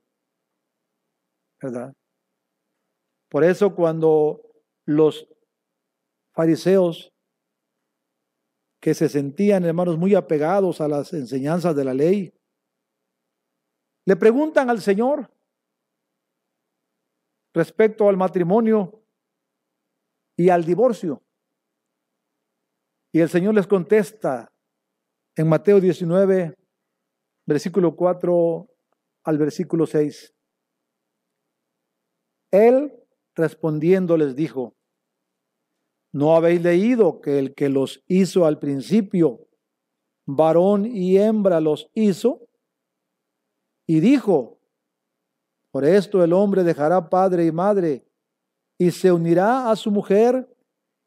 ¿Verdad? Por eso cuando los fariseos que se sentían, hermanos, muy apegados a las enseñanzas de la ley, le preguntan al Señor respecto al matrimonio y al divorcio. Y el Señor les contesta en Mateo 19, versículo 4 al versículo 6. Él respondiendo les dijo, ¿no habéis leído que el que los hizo al principio, varón y hembra los hizo? Y dijo, por esto el hombre dejará padre y madre y se unirá a su mujer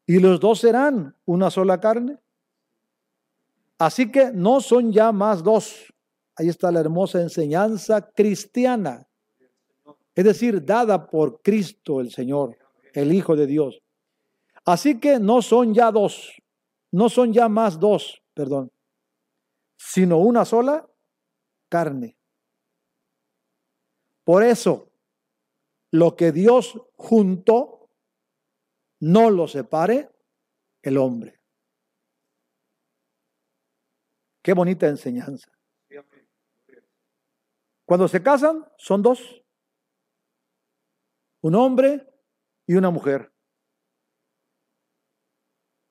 y los dos serán una sola carne. Así que no son ya más dos. Ahí está la hermosa enseñanza cristiana. Es decir, dada por Cristo el Señor, el Hijo de Dios. Así que no son ya dos, no son ya más dos, perdón, sino una sola carne. Por eso, lo que Dios juntó, no lo separe el hombre. Qué bonita enseñanza. Cuando se casan, son dos. Un hombre y una mujer.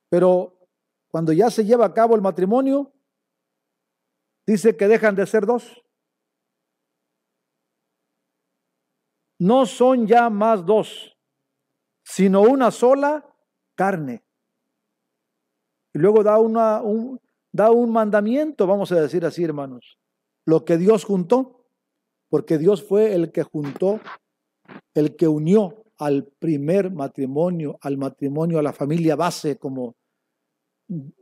Pero cuando ya se lleva a cabo el matrimonio, dice que dejan de ser dos. No son ya más dos, sino una sola carne. Y luego da, una, un, da un mandamiento, vamos a decir así, hermanos. Lo que Dios juntó, porque Dios fue el que juntó, el que unió al primer matrimonio, al matrimonio, a la familia base, como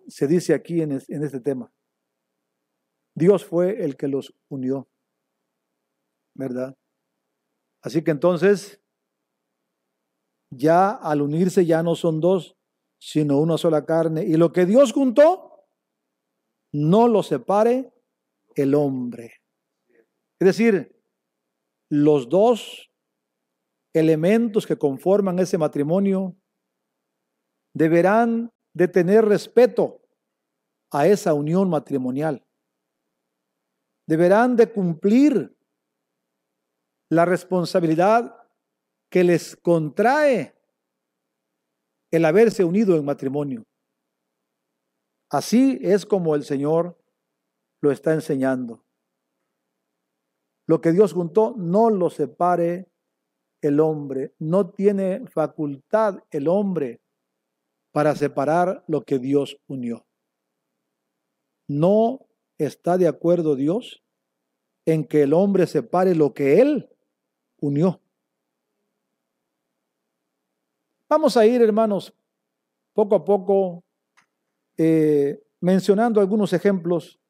se dice aquí en, este tema. Dios fue el que los unió, ¿verdad? Así que entonces, ya al unirse ya no son dos, sino una sola carne. Y lo que Dios juntó, no lo separe el hombre. Es decir, los dos elementos que conforman ese matrimonio deberán de tener respeto a esa unión matrimonial. Deberán de cumplir la responsabilidad que les contrae el haberse unido en matrimonio. Así es como el Señor lo está enseñando. Lo que Dios juntó, no lo separe el hombre. No tiene facultad el hombre para separar lo que Dios unió. No está de acuerdo Dios en que el hombre separe lo que Él unió. Vamos a ir, hermanos, poco a poco eh, mencionando algunos ejemplos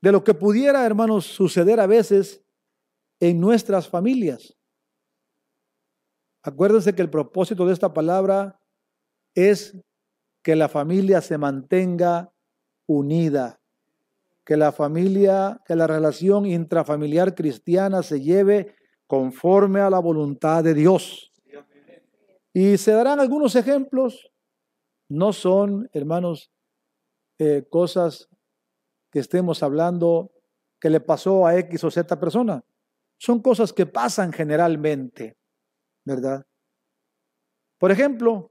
de lo que pudiera, hermanos, suceder a veces en nuestras familias. Acuérdense que el propósito de esta palabra es que la familia se mantenga unida, que la familia, que la relación intrafamiliar cristiana se lleve conforme a la voluntad de Dios. Y se darán algunos ejemplos, no son, hermanos, eh, cosas que estemos hablando que le pasó a X o Z persona. Son cosas que pasan generalmente, ¿verdad? Por ejemplo,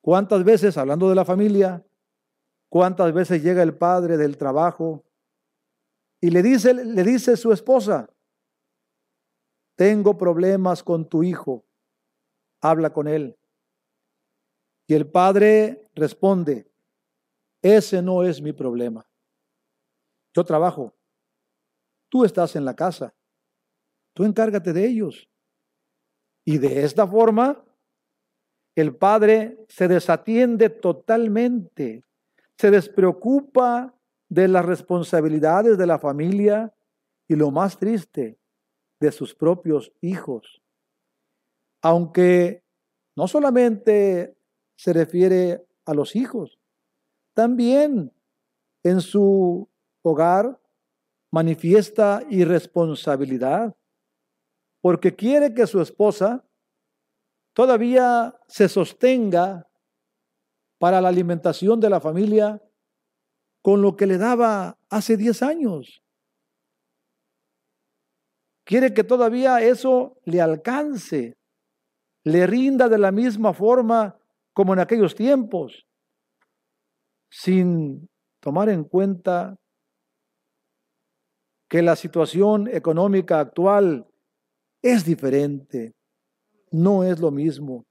¿cuántas veces, hablando de la familia, cuántas veces llega el padre del trabajo y le dice, le dice su esposa, tengo problemas con tu hijo, habla con él. Y el padre responde, ese no es mi problema. Yo trabajo. Tú estás en la casa. Tú encárgate de ellos. Y de esta forma, el padre se desatiende totalmente, se despreocupa de las responsabilidades de la familia y lo más triste, de sus propios hijos. Aunque no solamente se refiere a los hijos, también en su hogar manifiesta irresponsabilidad porque quiere que su esposa todavía se sostenga para la alimentación de la familia con lo que le daba hace 10 años. Quiere que todavía eso le alcance, le rinda de la misma forma como en aquellos tiempos sin tomar en cuenta que la situación económica actual es diferente, no es lo mismo.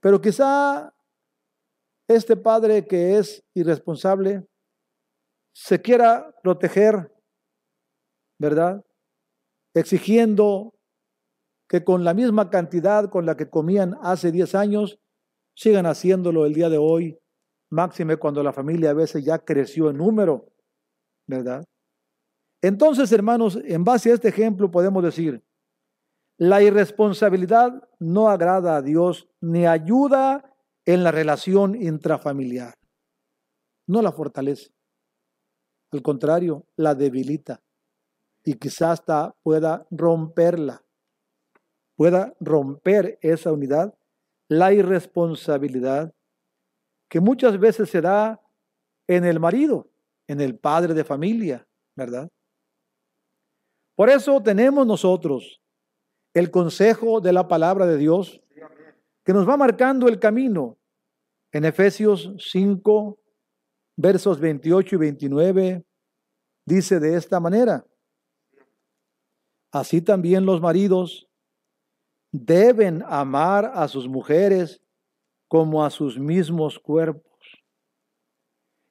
Pero quizá este padre que es irresponsable se quiera proteger, ¿verdad? Exigiendo que con la misma cantidad con la que comían hace 10 años, sigan haciéndolo el día de hoy máxime cuando la familia a veces ya creció en número, ¿verdad? Entonces, hermanos, en base a este ejemplo podemos decir, la irresponsabilidad no agrada a Dios ni ayuda en la relación intrafamiliar. No la fortalece. Al contrario, la debilita. Y quizás hasta pueda romperla. Pueda romper esa unidad. La irresponsabilidad que muchas veces se da en el marido, en el padre de familia, ¿verdad? Por eso tenemos nosotros el consejo de la palabra de Dios que nos va marcando el camino. En Efesios 5, versos 28 y 29, dice de esta manera, así también los maridos deben amar a sus mujeres como a sus mismos cuerpos.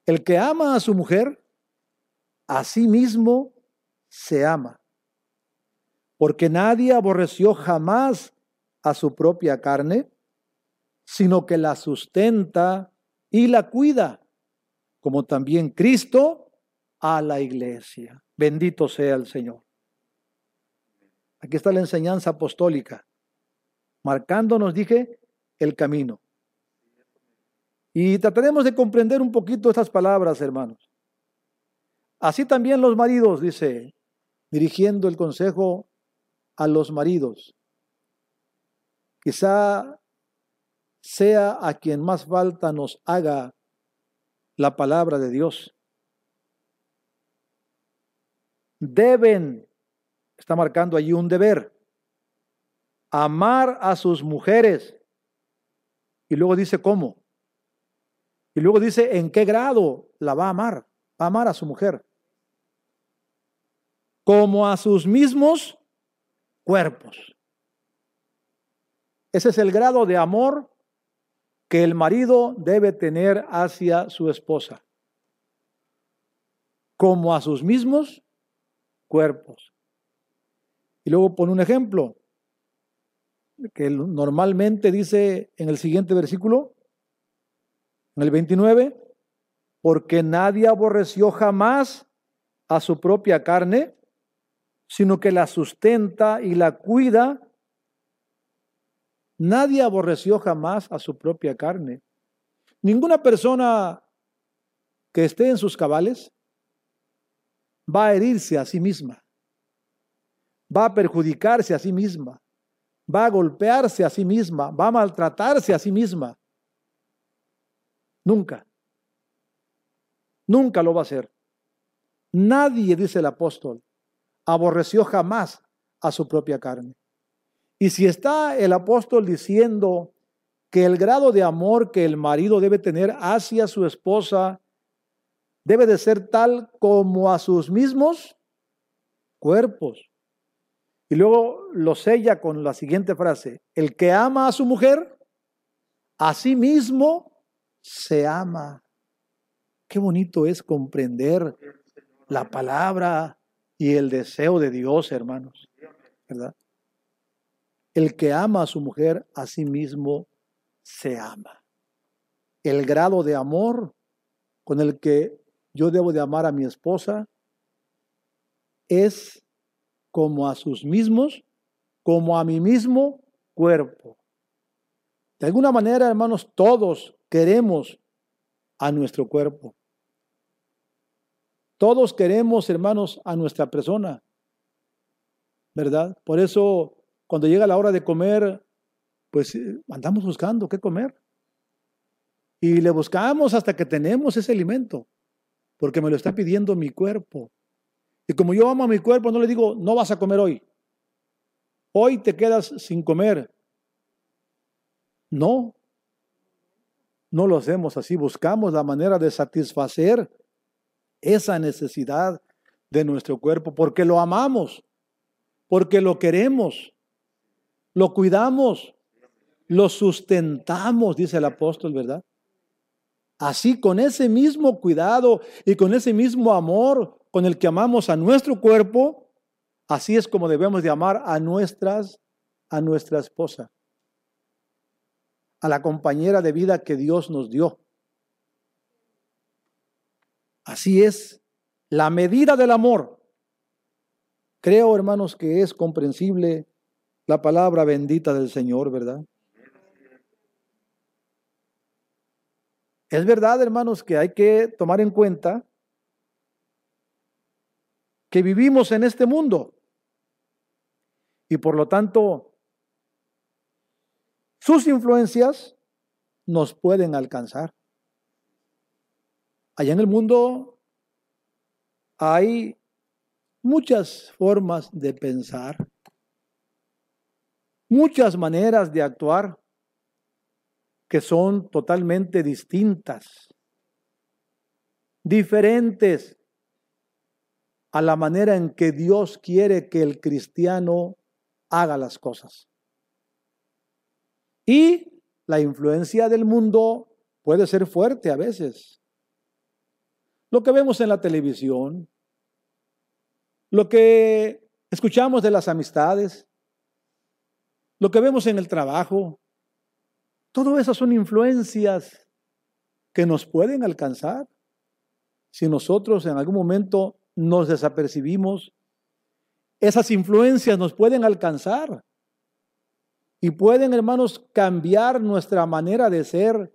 El que ama a su mujer, a sí mismo se ama, porque nadie aborreció jamás a su propia carne, sino que la sustenta y la cuida, como también Cristo a la iglesia. Bendito sea el Señor. Aquí está la enseñanza apostólica, marcándonos, dije, el camino. Y trataremos de comprender un poquito estas palabras, hermanos. Así también los maridos, dice, dirigiendo el consejo a los maridos. Quizá sea a quien más falta nos haga la palabra de Dios. Deben, está marcando allí un deber, amar a sus mujeres. Y luego dice cómo. Y luego dice en qué grado la va a amar. Va a amar a su mujer. Como a sus mismos cuerpos. Ese es el grado de amor que el marido debe tener hacia su esposa. Como a sus mismos cuerpos. Y luego pone un ejemplo que normalmente dice en el siguiente versículo, en el 29, porque nadie aborreció jamás a su propia carne, sino que la sustenta y la cuida, Nadie aborreció jamás a su propia carne. Ninguna persona que esté en sus cabales va a herirse a sí misma, va a perjudicarse a sí misma, va a golpearse a sí misma, va a maltratarse a sí misma. Nunca. Nunca lo va a hacer. Nadie, dice el apóstol, aborreció jamás a su propia carne. Y si está el apóstol diciendo que el grado de amor que el marido debe tener hacia su esposa debe de ser tal como a sus mismos cuerpos. Y luego lo sella con la siguiente frase, el que ama a su mujer, a sí mismo se ama. Qué bonito es comprender la palabra y el deseo de Dios, hermanos. ¿Verdad? El que ama a su mujer, a sí mismo se ama. El grado de amor con el que yo debo de amar a mi esposa es como a sus mismos, como a mi mismo cuerpo. De alguna manera, hermanos, todos queremos a nuestro cuerpo. Todos queremos, hermanos, a nuestra persona. ¿Verdad? Por eso, cuando llega la hora de comer, pues eh, andamos buscando qué comer. Y le buscamos hasta que tenemos ese alimento, porque me lo está pidiendo mi cuerpo. Y como yo amo a mi cuerpo, no le digo, no vas a comer hoy. Hoy te quedas sin comer. No, no lo hacemos así. Buscamos la manera de satisfacer esa necesidad de nuestro cuerpo, porque lo amamos, porque lo queremos, lo cuidamos, lo sustentamos, dice el apóstol, ¿verdad? Así, con ese mismo cuidado y con ese mismo amor con el que amamos a nuestro cuerpo, así es como debemos de amar a nuestras, a nuestra esposa, a la compañera de vida que Dios nos dio. Así es la medida del amor. Creo, hermanos, que es comprensible la palabra bendita del Señor, ¿verdad? Es verdad, hermanos, que hay que tomar en cuenta que vivimos en este mundo y por lo tanto sus influencias nos pueden alcanzar. Allá en el mundo hay muchas formas de pensar, muchas maneras de actuar que son totalmente distintas, diferentes a la manera en que Dios quiere que el cristiano haga las cosas. Y la influencia del mundo puede ser fuerte a veces lo que vemos en la televisión, lo que escuchamos de las amistades, lo que vemos en el trabajo, todo esas son influencias que nos pueden alcanzar si nosotros en algún momento nos desapercibimos. Esas influencias nos pueden alcanzar y pueden, hermanos, cambiar nuestra manera de ser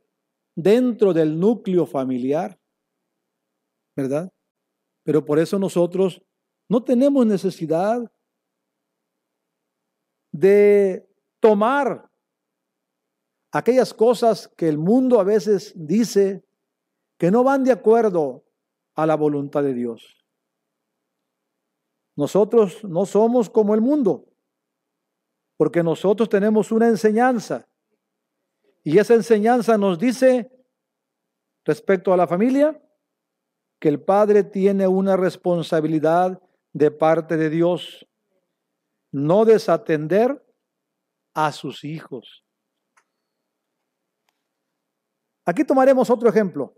dentro del núcleo familiar. ¿Verdad? Pero por eso nosotros no tenemos necesidad de tomar aquellas cosas que el mundo a veces dice que no van de acuerdo a la voluntad de Dios. Nosotros no somos como el mundo, porque nosotros tenemos una enseñanza. Y esa enseñanza nos dice respecto a la familia, que el padre tiene una responsabilidad de parte de Dios, no desatender a sus hijos. Aquí tomaremos otro ejemplo.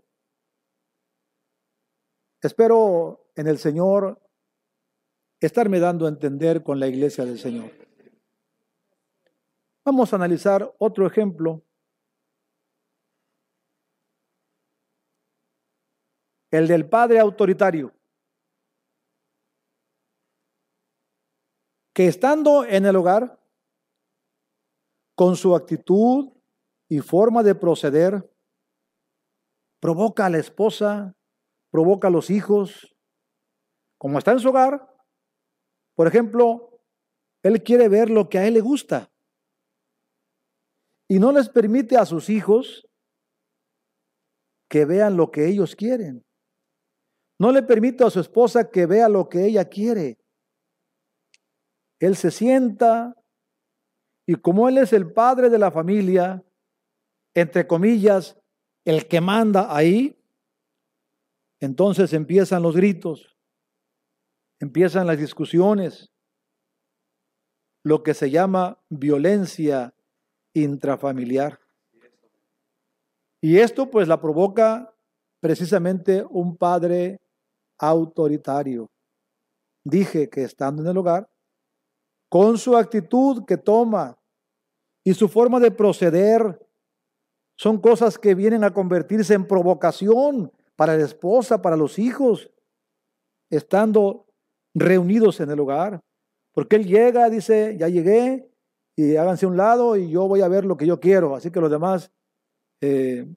Espero en el Señor estarme dando a entender con la iglesia del Señor. Vamos a analizar otro ejemplo el del padre autoritario, que estando en el hogar, con su actitud y forma de proceder, provoca a la esposa, provoca a los hijos, como está en su hogar. Por ejemplo, él quiere ver lo que a él le gusta y no les permite a sus hijos que vean lo que ellos quieren. No le permite a su esposa que vea lo que ella quiere. Él se sienta y como él es el padre de la familia, entre comillas, el que manda ahí, entonces empiezan los gritos, empiezan las discusiones, lo que se llama violencia intrafamiliar. Y esto pues la provoca precisamente un padre autoritario. Dije que estando en el hogar, con su actitud que toma y su forma de proceder, son cosas que vienen a convertirse en provocación para la esposa, para los hijos, estando reunidos en el hogar. Porque él llega, dice, ya llegué, y háganse a un lado y yo voy a ver lo que yo quiero. Así que los demás eh,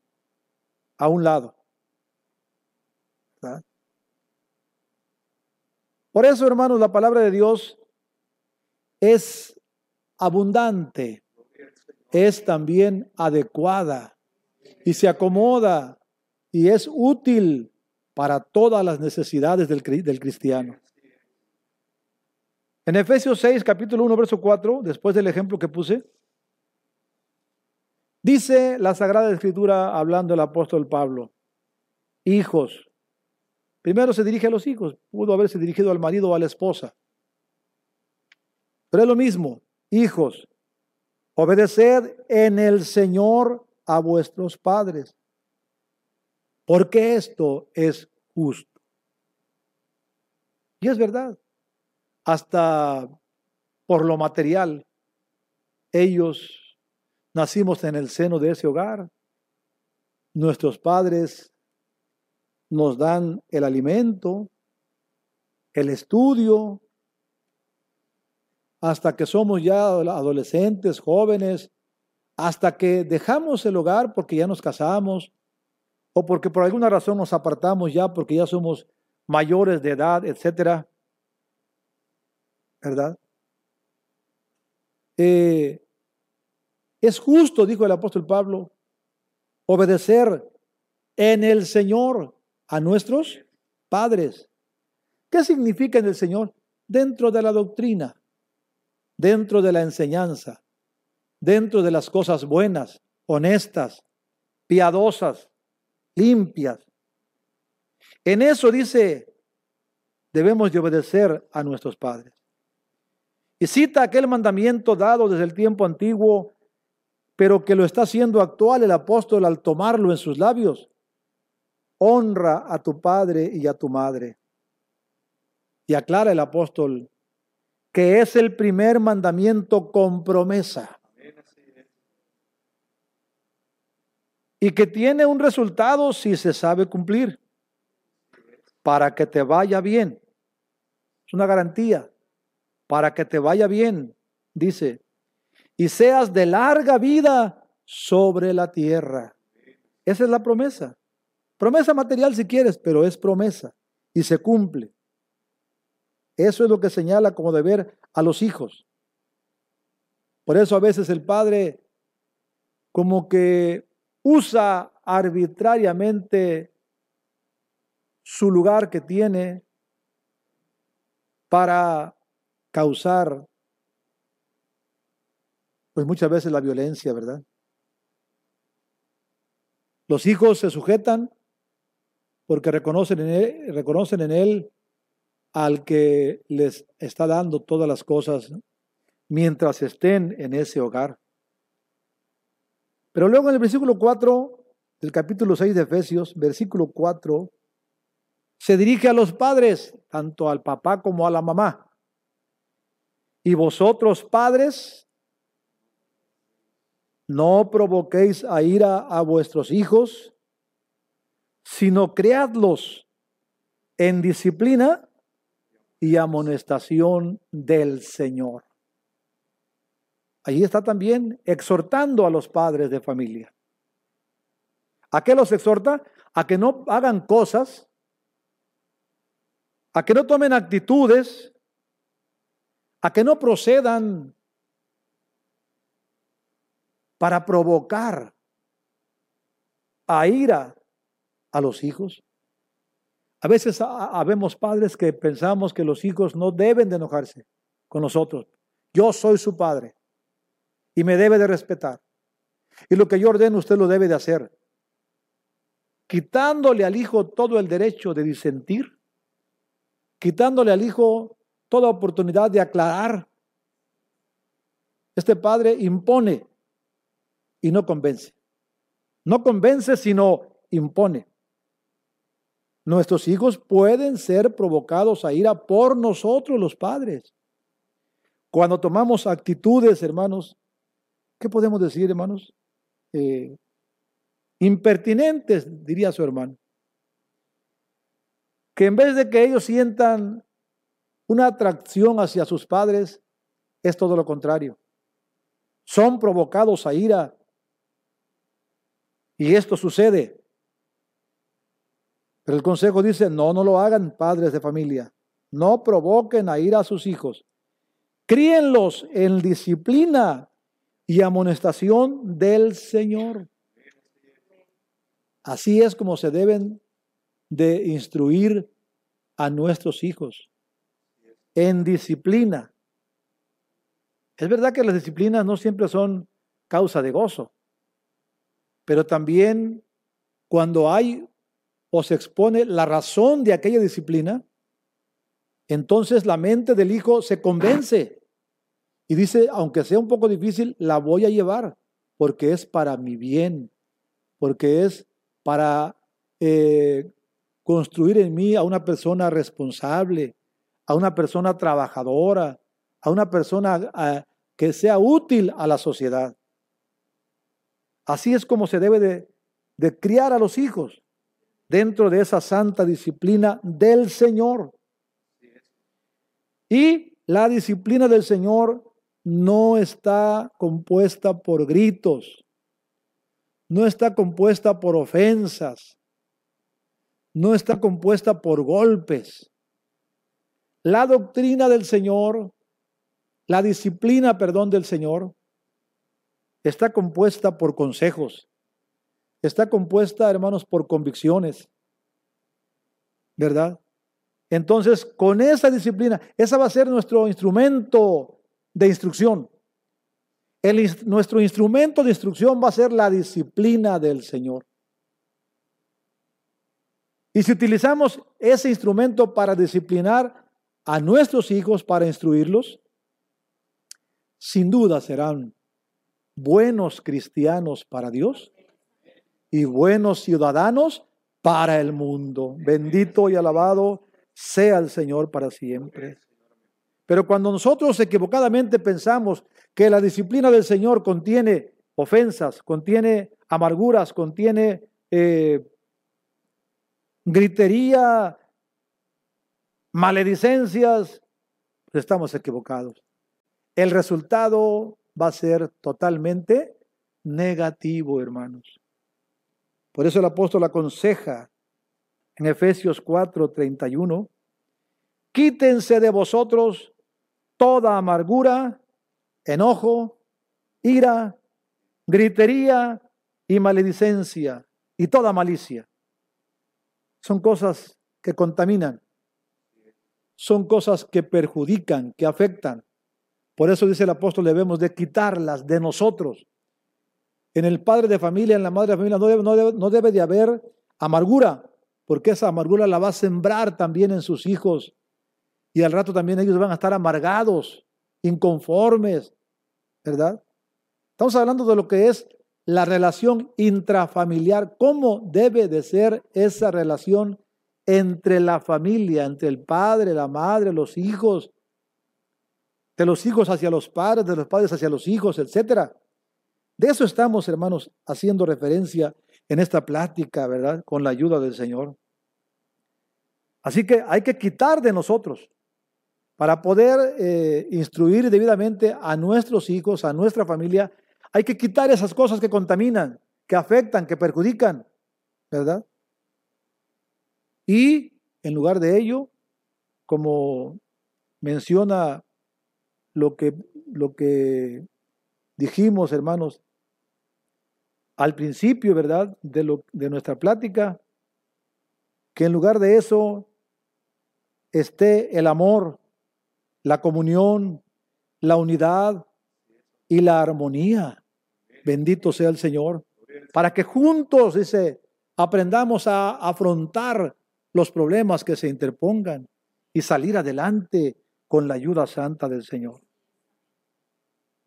a un lado. Por eso, hermanos, la palabra de Dios es abundante, es también adecuada y se acomoda y es útil para todas las necesidades del, cristiano. En Efesios 6, capítulo 1, verso 4, después del ejemplo que puse, dice la Sagrada Escritura hablando el apóstol Pablo, hijos, primero se dirige a los hijos, pudo haberse dirigido al marido o a la esposa, pero es lo mismo, hijos, obedeced en el Señor a vuestros padres, porque esto es justo. Y es verdad hasta por lo material. Ellos nacimos en el seno de ese hogar. Nuestros padres nos dan el alimento, el estudio, hasta que somos ya adolescentes, jóvenes, hasta que dejamos el hogar porque ya nos casamos o porque por alguna razón nos apartamos ya porque ya somos mayores de edad, etcétera. ¿verdad? Eh, es justo, dijo el apóstol Pablo, obedecer en el Señor a nuestros padres. ¿Qué significa en el Señor? Dentro de la doctrina, dentro de la enseñanza, dentro de las cosas buenas, honestas, piadosas, limpias. En eso dice, debemos de obedecer a nuestros padres. Y cita aquel mandamiento dado desde el tiempo antiguo, pero que lo está haciendo actual el apóstol al tomarlo en sus labios. Honra a tu padre y a tu madre. Y aclara el apóstol que es el primer mandamiento con promesa. Y que tiene un resultado si se sabe cumplir. Para que te vaya bien. Es una garantía para que te vaya bien, dice, y seas de larga vida sobre la tierra. Esa es la promesa. Promesa material si quieres, pero es promesa y se cumple. Eso es lo que señala como deber a los hijos. Por eso a veces el padre como que usa arbitrariamente su lugar que tiene para causar, pues muchas veces la violencia, ¿verdad? Los hijos se sujetan porque reconocen en él, reconocen en él al que les está dando todas las cosas mientras estén en ese hogar. Pero luego en el versículo 4 del capítulo 6 de Efesios, versículo 4, se dirige a los padres, tanto al papá como a la mamá. Y vosotros, padres, no provoquéis a ira a vuestros hijos, sino creadlos en disciplina y amonestación del Señor. allí está también exhortando a los padres de familia. ¿A qué los exhorta? A que no hagan cosas, a que no tomen actitudes, a que no procedan para provocar a ira a los hijos. A veces habemos padres que pensamos que los hijos no deben de enojarse con nosotros. Yo soy su padre y me debe de respetar. Y lo que yo ordeno usted lo debe de hacer. Quitándole al hijo todo el derecho de disentir, quitándole al hijo toda oportunidad de aclarar. Este padre impone y no convence. No convence, sino impone. Nuestros hijos pueden ser provocados a ira por nosotros los padres. Cuando tomamos actitudes, hermanos, ¿qué podemos decir, hermanos? Eh, impertinentes, diría su hermano. Que en vez de que ellos sientan una atracción hacia sus padres, es todo lo contrario. Son provocados a ira. Y esto sucede. Pero el consejo dice, no, no lo hagan padres de familia. No provoquen a ira a sus hijos. Críenlos en disciplina y amonestación del Señor. Así es como se deben de instruir a nuestros hijos, en disciplina. Es verdad que las disciplinas no siempre son causa de gozo, pero también cuando hay o se expone la razón de aquella disciplina, entonces la mente del hijo se convence y dice, aunque sea un poco difícil, la voy a llevar porque es para mi bien, porque es para eh, construir en mí a una persona responsable, a una persona trabajadora, a una persona que sea útil a la sociedad. Así es como se debe de, de criar a los hijos dentro de esa santa disciplina del Señor. Y la disciplina del Señor no está compuesta por gritos, no está compuesta por ofensas, no está compuesta por golpes. La doctrina del Señor, la disciplina, perdón, del Señor, está compuesta por consejos, está compuesta, hermanos, por convicciones, ¿verdad? Entonces, con esa disciplina, esa va a ser nuestro instrumento de instrucción. nuestro instrumento de instrucción va a ser la disciplina del Señor. Y si utilizamos ese instrumento para disciplinar a nuestros hijos, para instruirlos, sin duda serán buenos cristianos para Dios y buenos ciudadanos para el mundo. Bendito y alabado sea el Señor para siempre. Pero cuando nosotros equivocadamente pensamos que la disciplina del Señor contiene ofensas, contiene amarguras, contiene eh, gritería, maledicencias, estamos equivocados. El resultado va a ser totalmente negativo, hermanos. Por eso el apóstol aconseja en Efesios 4, 31, quítense de vosotros toda amargura, enojo, ira, gritería y maledicencia y toda malicia. Son cosas que contaminan, son cosas que perjudican, que afectan. Por eso dice el apóstol, debemos de quitarlas de nosotros. En el padre de familia, en la madre de familia, no debe, no debe, no debe de haber amargura, porque esa amargura la va a sembrar también en sus hijos y al rato también ellos van a estar amargados, inconformes, ¿verdad? Estamos hablando de lo que es la relación intrafamiliar, cómo debe de ser esa relación entre la familia, entre el padre, la madre, los hijos, de los hijos hacia los padres, de los padres hacia los hijos, etcétera. De eso estamos, hermanos, haciendo referencia en esta plática, ¿verdad? Con la ayuda del Señor. Así que hay que quitar de nosotros para poder eh, instruir debidamente a nuestros hijos, a nuestra familia, hay que quitar esas cosas que contaminan, que afectan, que perjudican, ¿verdad? Y en lugar de ello, como menciona lo que, lo que dijimos, hermanos, al principio, ¿verdad? De, lo, de nuestra plática, que en lugar de eso esté el amor, la comunión, la unidad y la armonía. Bendito sea el Señor. Para que juntos, dice, aprendamos a afrontar los problemas que se interpongan y salir adelante con la ayuda santa del Señor.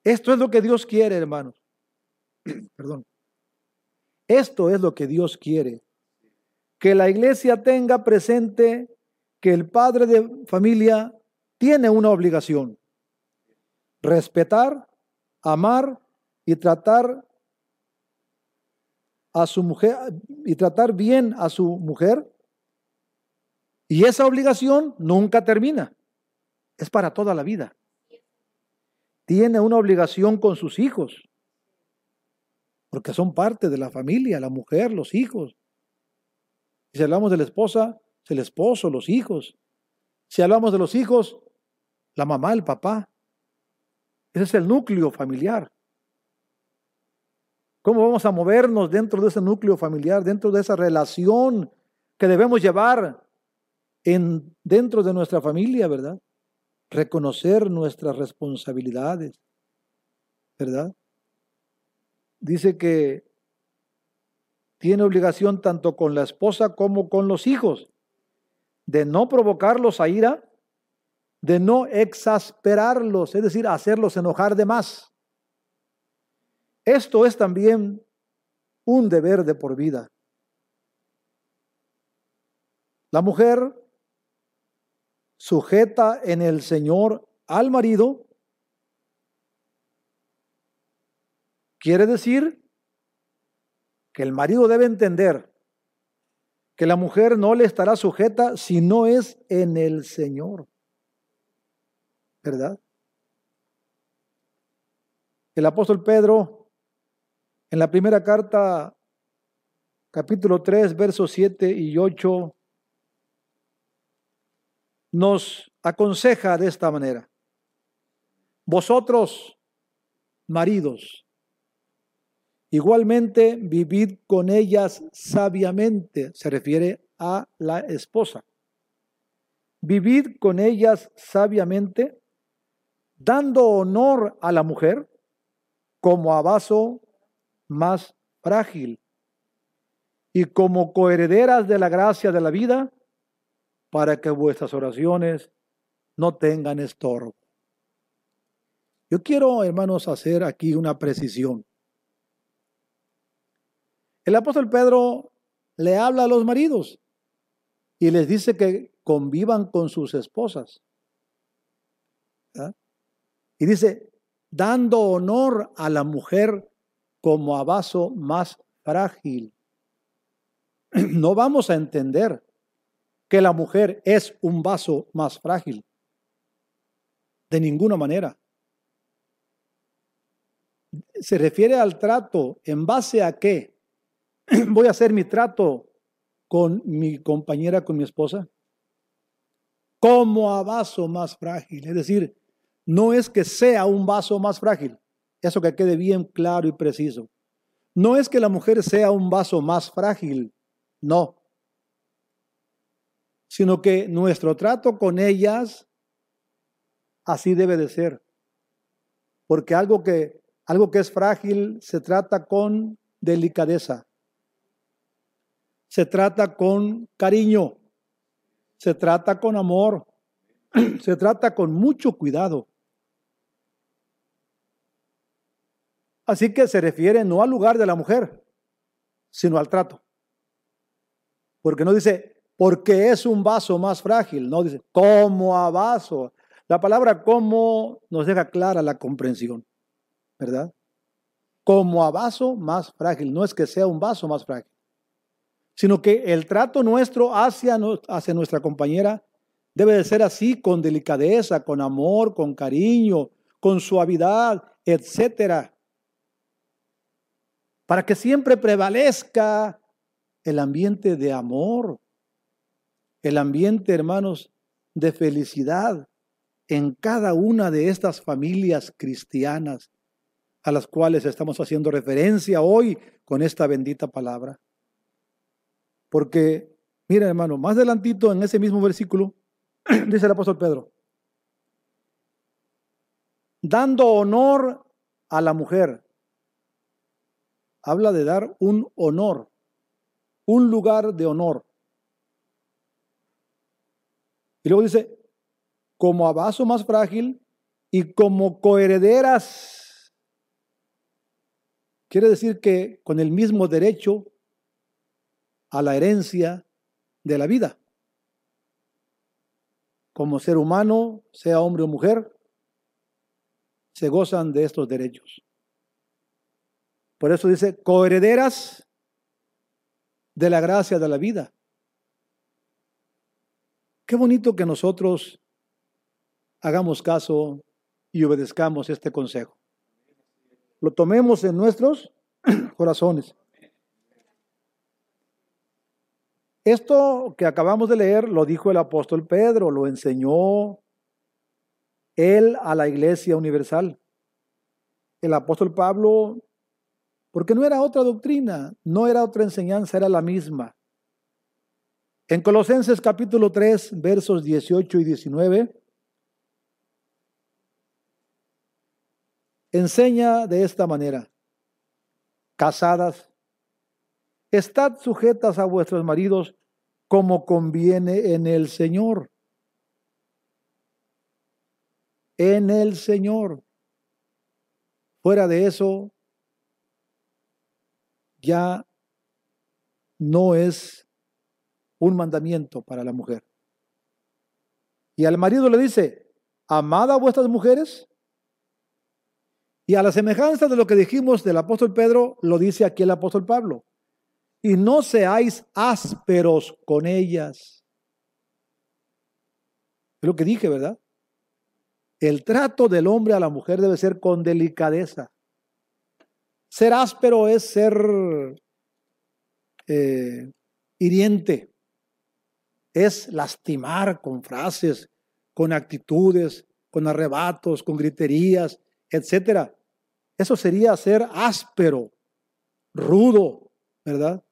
Esto es lo que Dios quiere, hermanos. Perdón. Esto es lo que Dios quiere. Que la iglesia tenga presente que el padre de familia tiene una obligación. Respetar, amar y tratar a su mujer y tratar bien a su mujer. Y esa obligación nunca termina. Es para toda la vida. Tiene una obligación con sus hijos. Porque son parte de la familia, la mujer, los hijos. Si hablamos de la esposa, es el esposo, los hijos. Si hablamos de los hijos, la mamá, el papá. Ese es el núcleo familiar. ¿Cómo vamos a movernos dentro de ese núcleo familiar, dentro de esa relación que debemos llevar en, dentro de nuestra familia, verdad? Reconocer nuestras responsabilidades, ¿verdad? Dice que tiene obligación tanto con la esposa como con los hijos de no provocarlos a ira, de no exasperarlos, es decir, hacerlos enojar de más. Esto es también un deber de por vida. La mujer sujeta en el Señor al marido quiere decir que el marido debe entender que la mujer no le estará sujeta si no es en el Señor. ¿Verdad? El apóstol Pedro, en la primera carta, capítulo 3, versos 7 y 8, nos aconseja de esta manera. Vosotros, maridos, igualmente vivid con ellas sabiamente, se refiere a la esposa. Vivid con ellas sabiamente, dando honor a la mujer como a vaso más frágil y como coherederas de la gracia de la vida, para que vuestras oraciones no tengan estorbo. Yo quiero, hermanos, hacer aquí una precisión. El apóstol Pedro le habla a los maridos y les dice que convivan con sus esposas. Y dice, dando honor a la mujer como a vaso más frágil. No vamos a entender que la mujer es un vaso más frágil. De ninguna manera. Se refiere al trato en base a qué? Voy a hacer mi trato con mi compañera, con mi esposa, como a vaso más frágil. Es decir, no es que sea un vaso más frágil. Eso que quede bien claro y preciso. No es que la mujer sea un vaso más frágil. No sino que nuestro trato con ellas así debe de ser. Porque algo que, algo que es frágil se trata con delicadeza, se trata con cariño, se trata con amor, se trata con mucho cuidado. Así que se refiere no al lugar de la mujer, sino al trato. Porque no dice, porque es un vaso más frágil, no dice como a vaso. La palabra como nos deja clara la comprensión, ¿verdad? Como a vaso más frágil, no es que sea un vaso más frágil, sino que el trato nuestro hacia, nuestra compañera Debe de ser así, con delicadeza, con amor, con cariño, con suavidad, etcétera. Para que siempre prevalezca el ambiente de amor, el ambiente, hermanos, de felicidad en cada una de estas familias cristianas a las cuales estamos haciendo referencia hoy con esta bendita palabra. Porque, mira hermano, más adelantito en ese mismo versículo, dice el apóstol Pedro, dando honor a la mujer. Habla de dar un honor, un lugar de honor. Y luego dice, como a vaso más frágil y como coherederas. Quiere decir que con el mismo derecho a la herencia de la vida. Como ser humano, sea hombre o mujer, se gozan de estos derechos. Por eso dice, coherederas de la gracia de la vida. Qué bonito que nosotros hagamos caso y obedezcamos este consejo. Lo tomemos en nuestros corazones. Esto que acabamos de leer lo dijo el apóstol Pedro, lo enseñó él a la iglesia universal. El apóstol Pablo, porque no era otra doctrina, no era otra enseñanza, era la misma. En Colosenses capítulo 3, versos 18 y 19, enseña de esta manera, casadas, estad sujetas a vuestros maridos como conviene en el Señor en el Señor. Fuera de eso, ya no es un mandamiento para la mujer. Y al marido le dice, amad a vuestras mujeres. Y a la semejanza de lo que dijimos del apóstol Pedro, lo dice aquí el apóstol Pablo. Y no seáis ásperos con ellas. Es lo que dije, ¿verdad? El trato del hombre a la mujer debe ser con delicadeza. Ser áspero es ser eh, hiriente, es lastimar con frases, con actitudes, con arrebatos, con griterías, etc. Eso sería ser áspero, rudo, ¿verdad?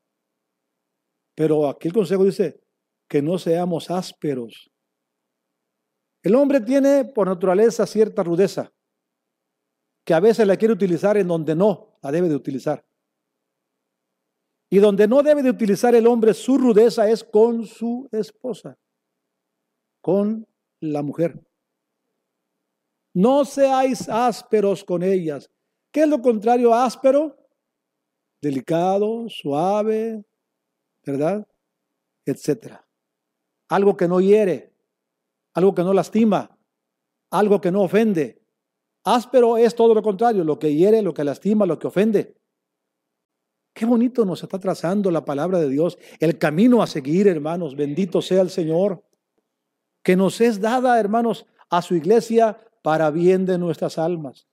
Pero aquí el consejo dice que no seamos ásperos, el hombre tiene por naturaleza cierta rudeza, que a veces la quiere utilizar en donde no la debe de utilizar. Y donde no debe de utilizar el hombre su rudeza es con su esposa, con la mujer. No seáis ásperos con ellas. ¿Qué es lo contrario a áspero? Delicado, suave, ¿verdad? Etcétera. Algo que no hiere, algo que no lastima, algo que no ofende. Áspero es todo lo contrario, lo que hiere, lo que lastima, lo que ofende. Qué bonito nos está trazando la palabra de Dios, el camino a seguir, hermanos. Bendito sea el Señor, que nos es dada, hermanos, a su iglesia para bien de nuestras almas,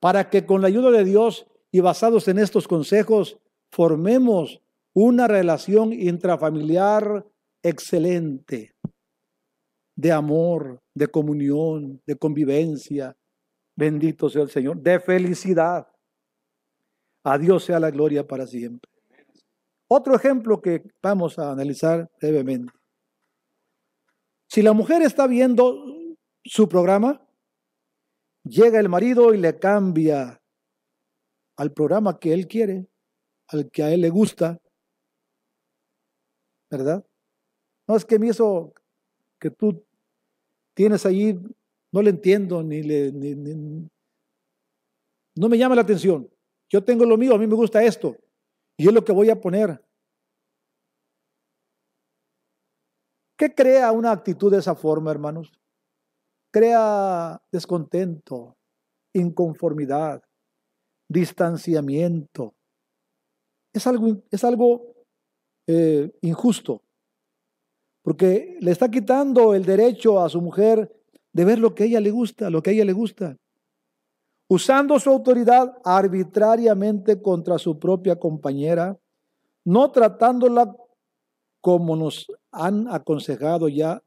para que con la ayuda de Dios y basados en estos consejos formemos una relación intrafamiliar excelente de amor, de comunión, de convivencia. Bendito sea el Señor, de felicidad. A Dios sea la gloria para siempre. Otro ejemplo que vamos a analizar brevemente. Si la mujer está viendo su programa, llega el marido y le cambia al programa que él quiere, al que a él le gusta, ¿verdad? No es que me hizo que tú tienes allí, no le entiendo, ni le... no me llama la atención. Yo tengo lo mío, a mí me gusta esto. Y es lo que voy a poner. ¿Qué crea una actitud de esa forma, hermanos? Crea descontento, inconformidad, distanciamiento. Es algo, es algo eh, injusto. porque le está quitando el derecho a su mujer de ver lo que ella le gusta, lo que a ella le gusta, usando su autoridad arbitrariamente contra su propia compañera, no tratándola como nos han aconsejado ya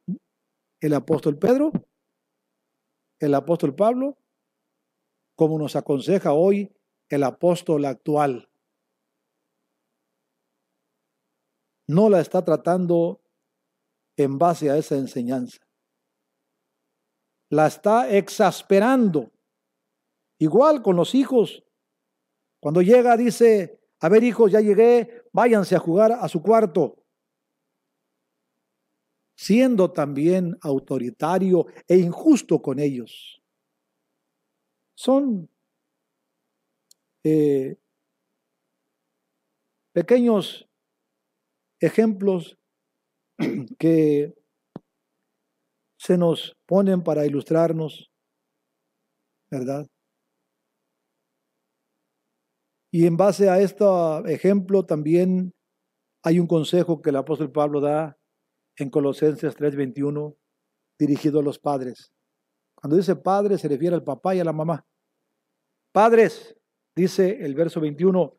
el apóstol Pedro, el apóstol Pablo, como nos aconseja hoy el apóstol actual. No la está tratando en base a esa enseñanza. La está exasperando. Igual con los hijos. Cuando llega dice, a ver hijos, ya llegué, váyanse a jugar a su cuarto siendo también autoritario e injusto con ellos. Son eh, pequeños ejemplos que se nos ponen para ilustrarnos, ¿verdad? Y en base a este ejemplo también hay un consejo que el apóstol Pablo da en Colosenses 3:21 dirigido a los padres. Cuando dice padre se refiere al papá y a la mamá. Padres, dice el verso 21,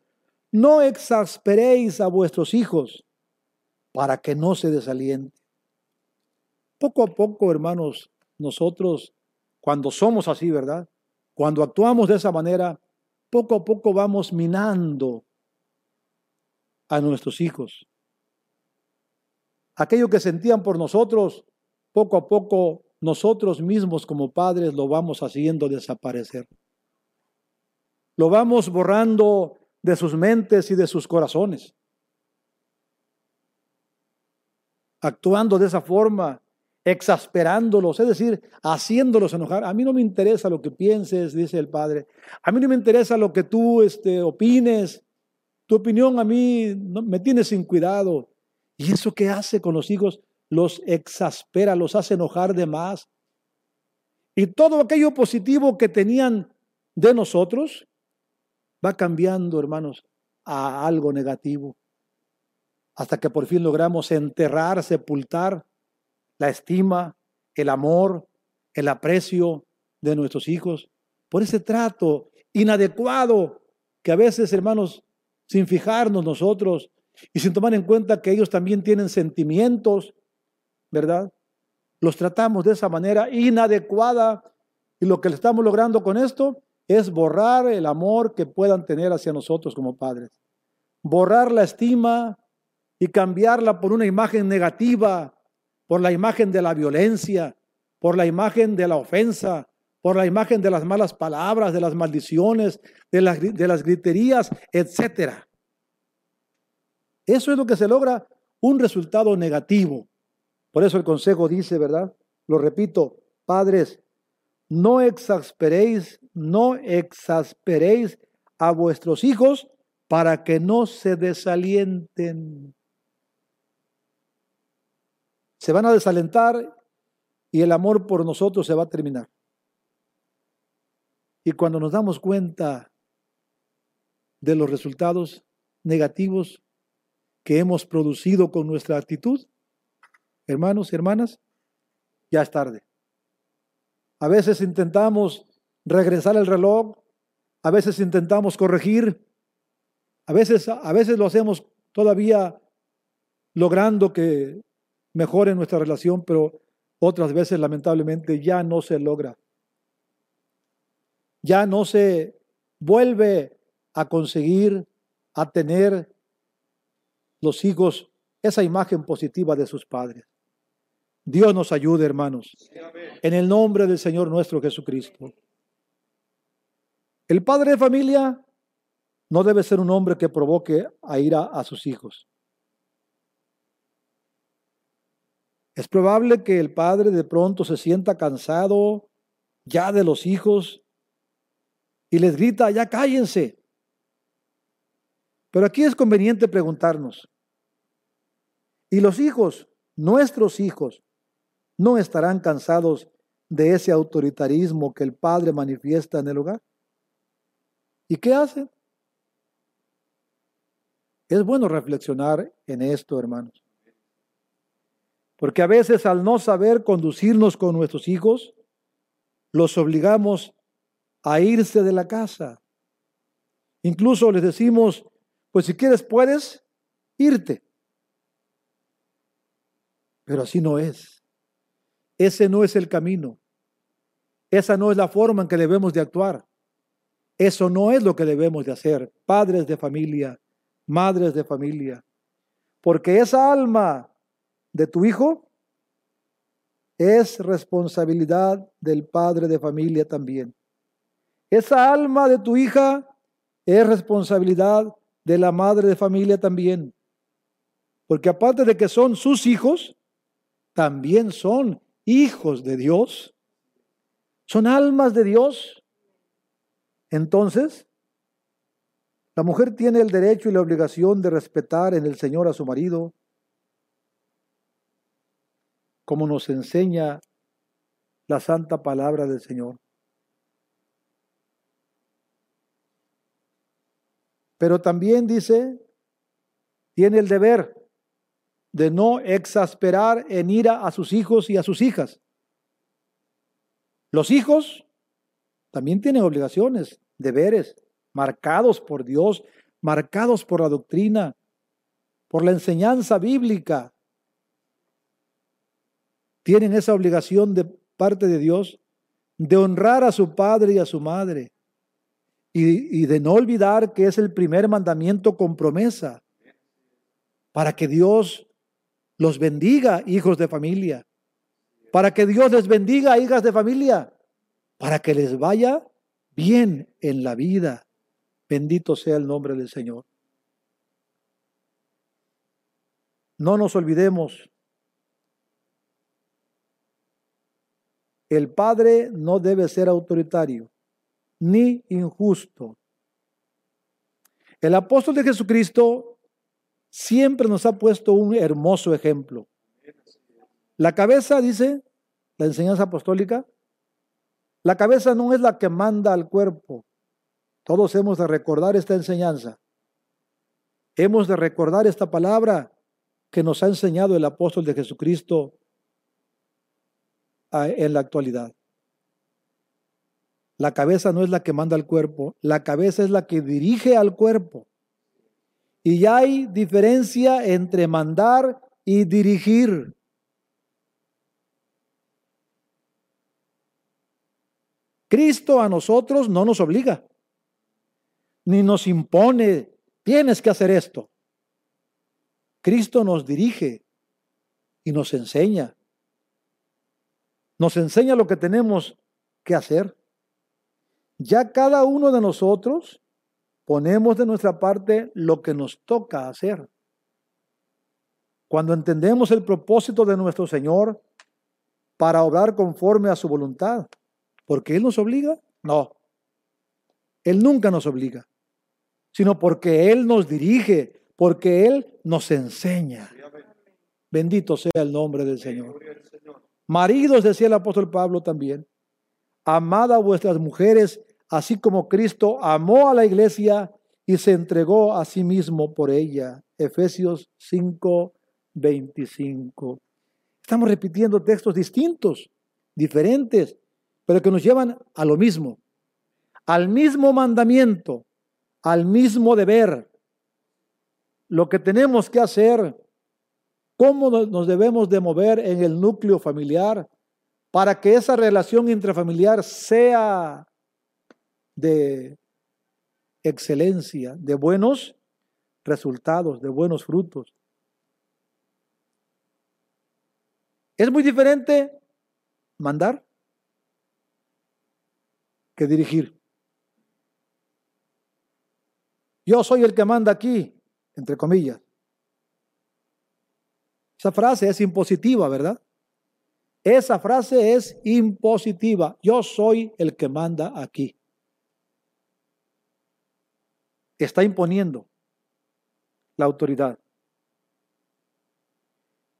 no exasperéis a vuestros hijos para que no se desalienten. Poco a poco, hermanos, nosotros, cuando somos así, ¿verdad? Cuando actuamos de esa manera, poco a poco vamos minando a nuestros hijos aquello que sentían por nosotros, poco a poco nosotros mismos como padres lo vamos haciendo desaparecer. Lo vamos borrando de sus mentes y de sus corazones. Actuando de esa forma, exasperándolos, es decir, haciéndolos enojar. A mí no me interesa lo que pienses, dice el padre. A mí no me interesa lo que tú este, opines. Tu opinión a mí no, me tiene sin cuidado. ¿Y eso qué hace con los hijos? Los exaspera, los hace enojar de más. Y todo aquello positivo que tenían de nosotros va cambiando, hermanos, a algo negativo. Hasta que por fin logramos enterrar, sepultar la estima, el amor, el aprecio de nuestros hijos por ese trato inadecuado que a veces, hermanos, sin fijarnos nosotros, y sin tomar en cuenta que ellos también tienen sentimientos, ¿verdad? Los tratamos de esa manera inadecuada y lo que estamos logrando con esto es borrar el amor que puedan tener hacia nosotros como padres. Borrar la estima y cambiarla por una imagen negativa, por la imagen de la violencia, por la imagen de la ofensa, por la imagen de las malas palabras, de las maldiciones, de las, de las griterías, etcétera. Eso es lo que se logra, un resultado negativo. Por eso el consejo dice, ¿verdad? Lo repito, padres, no exasperéis, no exasperéis a vuestros hijos para que no se desalienten. Se van a desalentar y el amor por nosotros se va a terminar. Y cuando nos damos cuenta de los resultados negativos, que hemos producido con nuestra actitud, hermanos y hermanas, ya es tarde. A veces intentamos regresar el reloj, a veces intentamos corregir, a veces, a veces lo hacemos todavía logrando que mejore nuestra relación, pero otras veces lamentablemente ya no se logra. Ya no se vuelve a conseguir, a tener los hijos esa imagen positiva de sus padres. Dios nos ayude, hermanos, en el nombre del Señor nuestro Jesucristo. El padre de familia no debe ser un hombre que provoque a ira a sus hijos. Es probable que el padre de pronto se sienta cansado ya de los hijos y les grita, ya cállense. Pero aquí es conveniente preguntarnos, ¿y los hijos, nuestros hijos, no estarán cansados de ese autoritarismo que el Padre manifiesta en el hogar? ¿Y qué hacen? Es bueno reflexionar en esto, hermanos. Porque a veces al no saber conducirnos con nuestros hijos, los obligamos a irse de la casa. Incluso les decimos, pues si quieres puedes irte. Pero así no es. Ese no es el camino. Esa no es la forma en que debemos de actuar. Eso no es lo que debemos de hacer, padres de familia, madres de familia. Porque esa alma de tu hijo es responsabilidad del padre de familia también. Esa alma de tu hija es responsabilidad de la madre de familia también. Porque aparte de que son sus hijos, también son hijos de Dios. Son almas de Dios. Entonces, la mujer tiene el derecho y la obligación de respetar en el Señor a su marido, como nos enseña la santa palabra del Señor. Pero también dice, tiene el deber de no exasperar en ira a sus hijos y a sus hijas. Los hijos también tienen obligaciones, deberes, marcados por Dios, marcados por la doctrina, por la enseñanza bíblica tienen esa obligación de parte de Dios de honrar a su padre y a su madre y, de no olvidar que es el primer mandamiento con promesa para que Dios los bendiga, hijos de familia, para que Dios les bendiga, hijas de familia, para que les vaya bien en la vida. Bendito sea el nombre del Señor. No nos olvidemos El padre no debe ser autoritario ni injusto. El apóstol de Jesucristo siempre nos ha puesto un hermoso ejemplo. La cabeza, dice la enseñanza apostólica, la cabeza no es la que manda al cuerpo. Todos hemos de recordar esta enseñanza. Hemos de recordar esta palabra que nos ha enseñado el apóstol de Jesucristo en la actualidad. La cabeza no es la que manda al cuerpo, la cabeza es la que dirige al cuerpo. Y hay diferencia entre mandar y dirigir. Cristo a nosotros no nos obliga, ni nos impone, tienes que hacer esto. Cristo nos dirige y nos enseña nos enseña lo que tenemos que hacer. Ya cada uno de nosotros ponemos de nuestra parte lo que nos toca hacer. Cuando entendemos el propósito de nuestro Señor para obrar conforme a su voluntad, ¿porque Él nos obliga? No, Él nunca nos obliga, sino porque Él nos dirige, porque Él nos enseña. Bendito sea el nombre del Señor. Maridos, decía el apóstol Pablo también, amad a vuestras mujeres, así como Cristo amó a la iglesia y se entregó a sí mismo por ella. Efesios 5, 25. Estamos repitiendo textos distintos, diferentes, pero que nos llevan a lo mismo, al mismo mandamiento, al mismo deber. Lo que tenemos que hacer cómo nos debemos de mover en el núcleo familiar para que esa relación intrafamiliar sea de excelencia, de buenos resultados, de buenos frutos. Es muy diferente mandar que dirigir. Yo soy el que manda aquí, entre comillas. Esa frase es impositiva, ¿verdad? Esa frase es impositiva. Yo soy el que manda aquí. Está imponiendo la autoridad.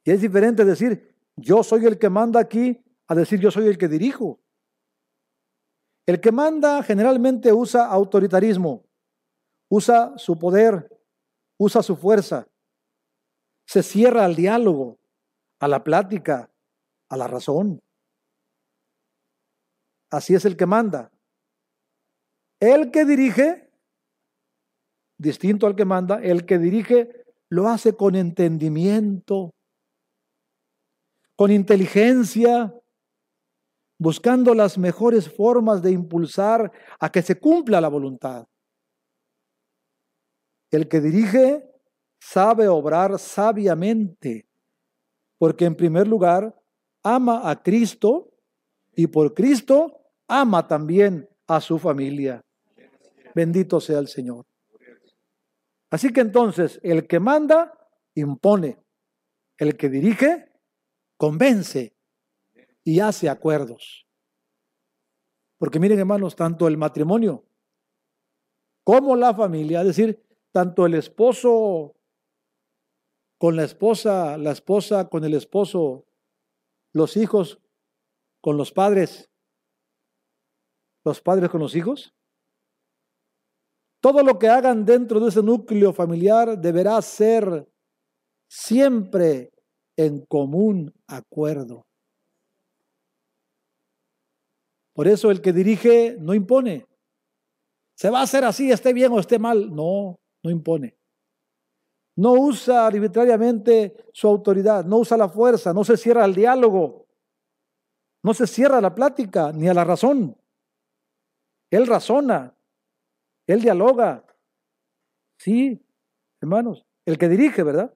Y es diferente decir, yo soy el que manda aquí, a decir, yo soy el que dirijo. El que manda generalmente usa autoritarismo, usa su poder, usa su fuerza se cierra al diálogo, a la plática, a la razón. Así es el que manda. El que dirige, distinto al que manda, el que dirige lo hace con entendimiento, con inteligencia, buscando las mejores formas de impulsar a que se cumpla la voluntad. El que dirige sabe obrar sabiamente, porque en primer lugar ama a Cristo y por Cristo ama también a su familia. Bendito sea el Señor. Así que entonces el que manda, impone. El que dirige, convence y hace acuerdos. Porque miren hermanos, tanto el matrimonio como la familia, es decir, tanto el esposo con la esposa, la esposa con el esposo, los hijos con los padres, los padres con los hijos. Todo lo que hagan dentro de ese núcleo familiar deberá ser siempre en común acuerdo. Por eso el que dirige no impone. Se va a hacer así, esté bien o esté mal. No, no impone. No usa arbitrariamente su autoridad, no usa la fuerza, no se cierra al diálogo, no se cierra la plática ni a la razón. Él razona, él dialoga. Sí, hermanos, el que dirige, ¿verdad?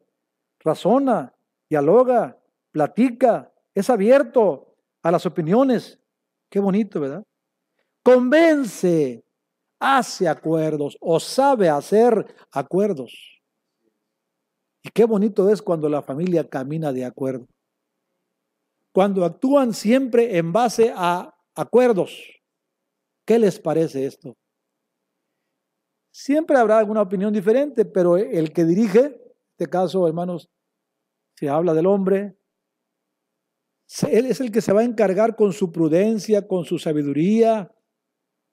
Razona, dialoga, platica, es abierto a las opiniones. Qué bonito, ¿verdad? Convence, hace acuerdos o sabe hacer acuerdos. Y qué bonito es cuando la familia camina de acuerdo. Cuando actúan siempre en base a acuerdos. ¿Qué les parece esto? Siempre habrá alguna opinión diferente, pero el que dirige, en este caso, hermanos, se habla del hombre, él es el que se va a encargar con su prudencia, con su sabiduría,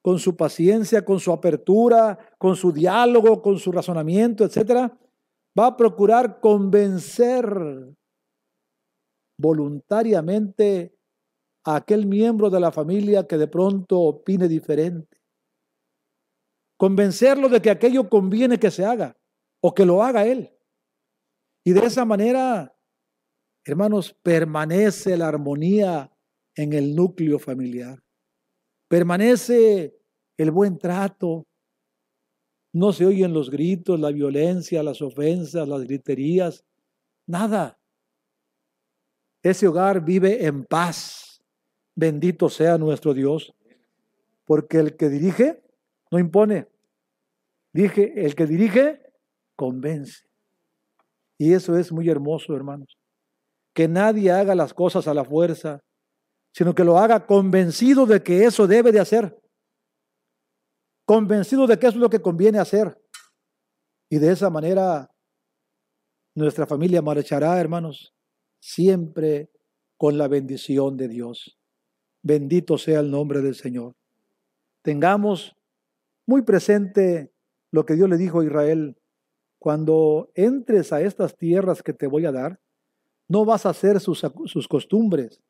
con su paciencia, con su apertura, con su diálogo, con su razonamiento, etcétera, va a procurar convencer voluntariamente a aquel miembro de la familia que de pronto opine diferente. Convencerlo de que aquello conviene que se haga o que lo haga él. Y de esa manera, hermanos, permanece la armonía en el núcleo familiar. Permanece el buen trato, no se oyen los gritos, la violencia, las ofensas, las griterías, nada. Ese hogar vive en paz. Bendito sea nuestro Dios. Porque el que dirige no impone. Dije, el que dirige convence. Y eso es muy hermoso, hermanos. Que nadie haga las cosas a la fuerza, sino que lo haga convencido de que eso debe de hacer convencido de que es lo que conviene hacer. Y de esa manera nuestra familia marchará, hermanos, siempre con la bendición de Dios. Bendito sea el nombre del Señor. Tengamos muy presente lo que Dios le dijo a Israel. Cuando entres a estas tierras que te voy a dar, no vas a hacer sus, sus costumbres,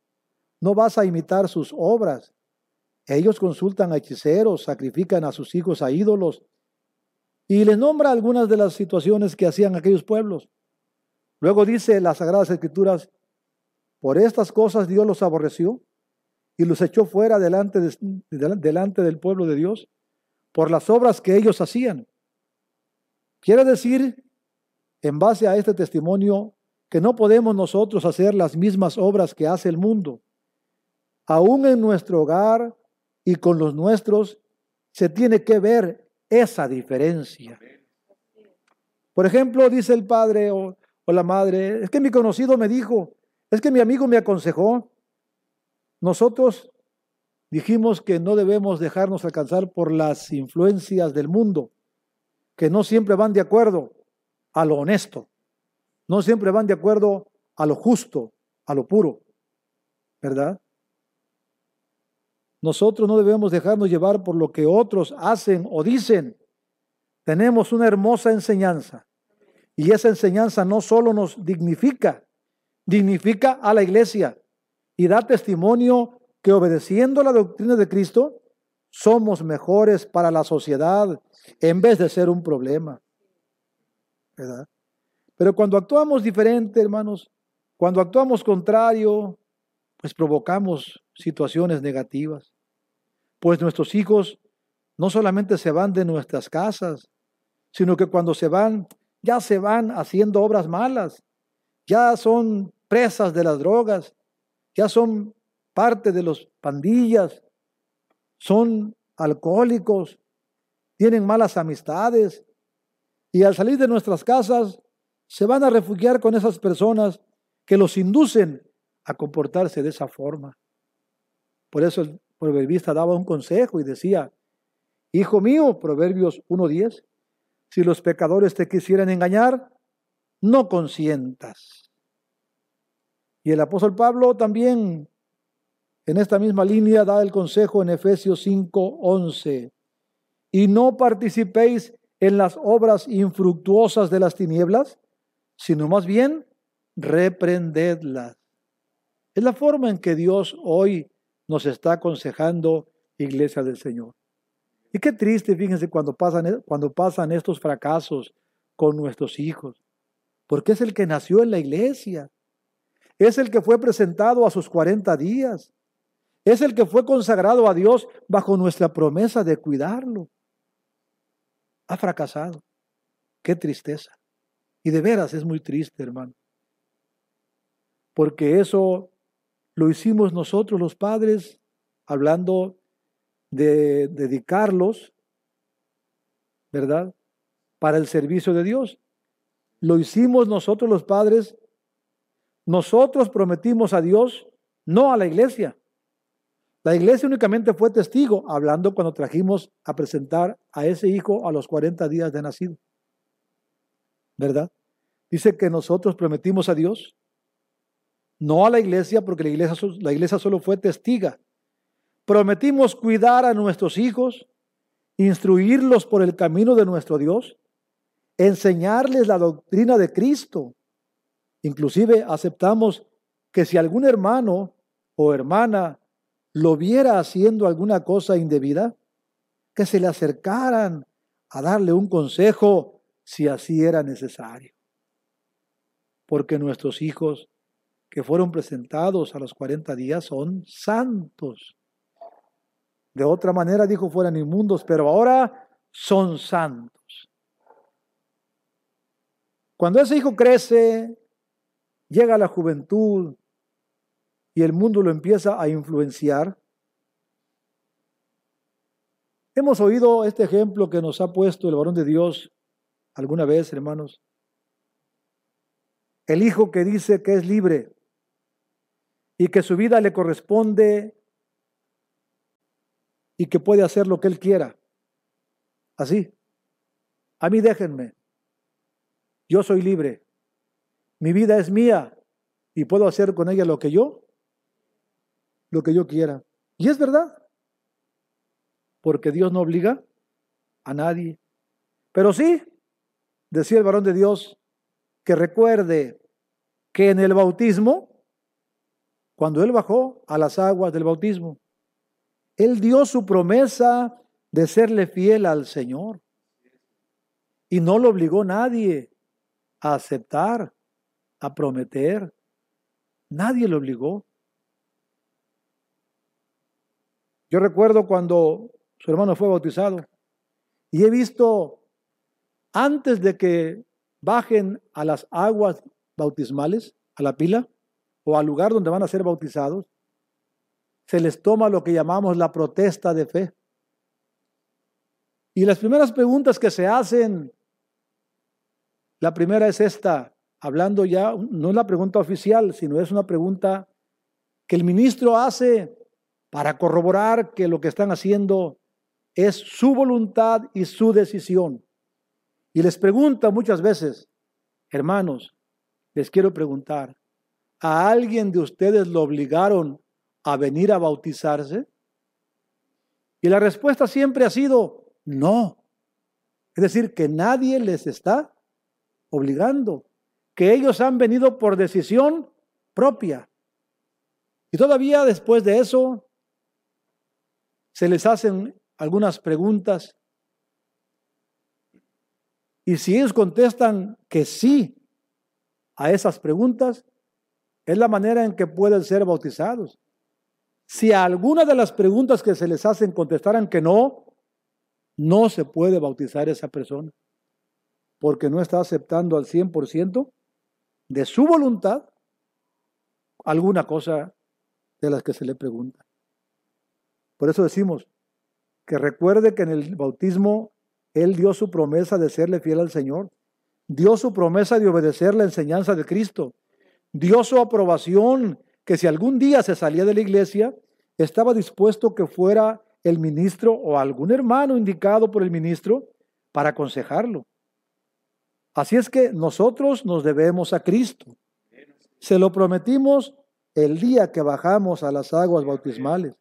no vas a imitar sus obras, ellos consultan a hechiceros, sacrifican a sus hijos a ídolos y les nombra algunas de las situaciones que hacían aquellos pueblos. Luego dice las Sagradas Escrituras, por estas cosas Dios los aborreció y los echó fuera delante, del pueblo de Dios por las obras que ellos hacían. Quiere decir, en base a este testimonio, que no podemos nosotros hacer las mismas obras que hace el mundo. Aún en nuestro hogar, y con los nuestros, se tiene que ver esa diferencia. Por ejemplo, dice el padre o, la madre, es que mi conocido me dijo, es que mi amigo me aconsejó. Nosotros dijimos que no debemos dejarnos alcanzar por las influencias del mundo, que no siempre van de acuerdo a lo honesto, no siempre van de acuerdo a lo justo, a lo puro, ¿verdad? Nosotros no debemos dejarnos llevar por lo que otros hacen o dicen. Tenemos una hermosa enseñanza. Y esa enseñanza no solo nos dignifica, dignifica a la iglesia y da testimonio que obedeciendo la doctrina de Cristo, somos mejores para la sociedad en vez de ser un problema. ¿Verdad? Pero cuando actuamos diferente, hermanos, cuando actuamos contrario, pues provocamos situaciones negativas. Pues nuestros hijos no solamente se van de nuestras casas, sino que cuando se van, ya se van haciendo obras malas, ya son presas de las drogas, ya son parte de los pandillas, son alcohólicos, tienen malas amistades y al salir de nuestras casas se van a refugiar con esas personas que los inducen a comportarse de esa forma. Por eso el proverbista daba un consejo y decía, Hijo mío, Proverbios 1.10, si los pecadores te quisieran engañar, no consientas. Y el apóstol Pablo también en esta misma línea da el consejo en Efesios 5:11. Y no participéis en las obras infructuosas de las tinieblas, sino más bien reprendedlas. Es la forma en que Dios hoy nos está aconsejando, iglesia del Señor. Y qué triste, fíjense, cuando pasan, e, cuando pasan estos fracasos con nuestros hijos, porque es el que nació en la iglesia, es el que fue presentado a sus 40 días, es el que fue consagrado a Dios bajo nuestra promesa de cuidarlo. Ha fracasado. Qué tristeza. Y de veras es muy triste, hermano. Porque eso lo hicimos nosotros los padres, hablando de dedicarlos, ¿verdad? Para el servicio de Dios. Lo hicimos nosotros los padres. Nosotros prometimos a Dios, no a la iglesia. La iglesia únicamente fue testigo, hablando cuando trajimos a presentar a ese hijo a los 40 días de nacido. ¿Verdad? Dice que nosotros prometimos a Dios, no a la iglesia, porque la iglesia, la iglesia solo fue testiga. Prometimos cuidar a nuestros hijos, instruirlos por el camino de nuestro Dios, enseñarles la doctrina de Cristo. Inclusive aceptamos que si algún hermano o hermana lo viera haciendo alguna cosa indebida, que se le acercaran a darle un consejo si así era necesario. Porque nuestros hijos que fueron presentados a los 40 días son santos. De otra manera dijo fueran inmundos, pero ahora son santos. Cuando ese hijo crece, llega a la juventud y el mundo lo empieza a influenciar, hemos oído este ejemplo que nos ha puesto el varón de Dios alguna vez, hermanos. El hijo que dice que es libre y que su vida le corresponde y que puede hacer lo que Él quiera. Así. A mí déjenme. Yo soy libre. Mi vida es mía y puedo hacer con ella lo que yo, lo que yo quiera. Y es verdad. Porque Dios no obliga a nadie. Pero sí, decía el varón de Dios, que recuerde que en el bautismo, cuando Él bajó a las aguas del bautismo, él dio su promesa de serle fiel al Señor. Y no lo obligó nadie a aceptar, a prometer. Nadie lo obligó. Yo recuerdo cuando su hermano fue bautizado y he visto antes de que bajen a las aguas bautismales, a la pila o al lugar donde van a ser bautizados, se les toma lo que llamamos la protesta de fe. Y las primeras preguntas que se hacen, la primera es esta, hablando ya, no es la pregunta oficial, sino es una pregunta que el ministro hace para corroborar que lo que están haciendo es su voluntad y su decisión. Y les pregunta muchas veces, hermanos, les quiero preguntar, ¿a alguien de ustedes lo obligaron a venir a bautizarse? Y la respuesta siempre ha sido no. Es decir, que nadie les está obligando, que ellos han venido por decisión propia. Y todavía después de eso, se les hacen algunas preguntas. Y si ellos contestan que sí a esas preguntas, es la manera en que pueden ser bautizados. Si a alguna de las preguntas que se les hacen contestaran que no, no se puede bautizar esa persona, porque no está aceptando al 100% de su voluntad alguna cosa de las que se le pregunta. Por eso decimos que recuerde que en el bautismo Él dio su promesa de serle fiel al Señor, dio su promesa de obedecer la enseñanza de Cristo, dio su aprobación que si algún día se salía de la iglesia, estaba dispuesto que fuera el ministro o algún hermano indicado por el ministro para aconsejarlo. Así es que nosotros nos debemos a Cristo. Se lo prometimos el día que bajamos a las aguas bautismales.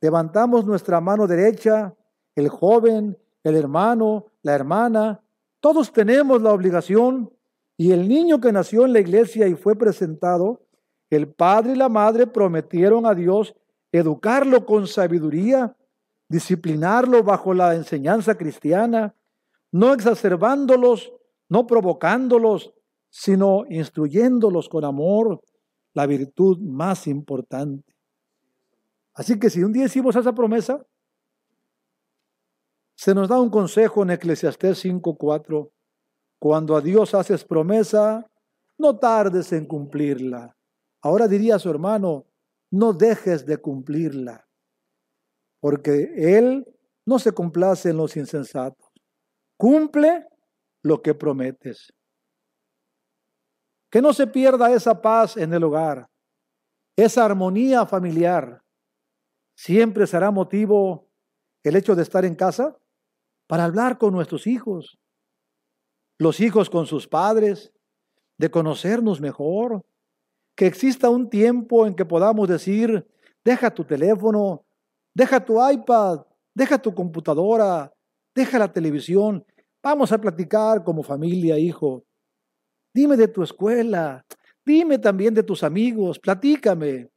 Levantamos nuestra mano derecha, el joven, el hermano, la hermana, todos tenemos la obligación y el niño que nació en la iglesia y fue presentado, el padre y la madre prometieron a Dios educarlo con sabiduría, disciplinarlo bajo la enseñanza cristiana, no exacerbándolos, no provocándolos, sino instruyéndolos con amor, la virtud más importante. Así que si un día hicimos esa promesa, se nos da un consejo en Eclesiastés 5:4. Cuando a Dios haces promesa, no tardes en cumplirla. Ahora diría su hermano, no dejes de cumplirla, porque Él no se complace en los insensatos. Cumple lo que prometes. Que no se pierda esa paz en el hogar, esa armonía familiar. Siempre será motivo el hecho de estar en casa para hablar con nuestros hijos, los hijos con sus padres, de conocernos mejor, que exista un tiempo en que podamos decir, deja tu teléfono, deja tu iPad, deja tu computadora, deja la televisión, vamos a platicar como familia, hijo. Dime de tu escuela, dime también de tus amigos, platícame.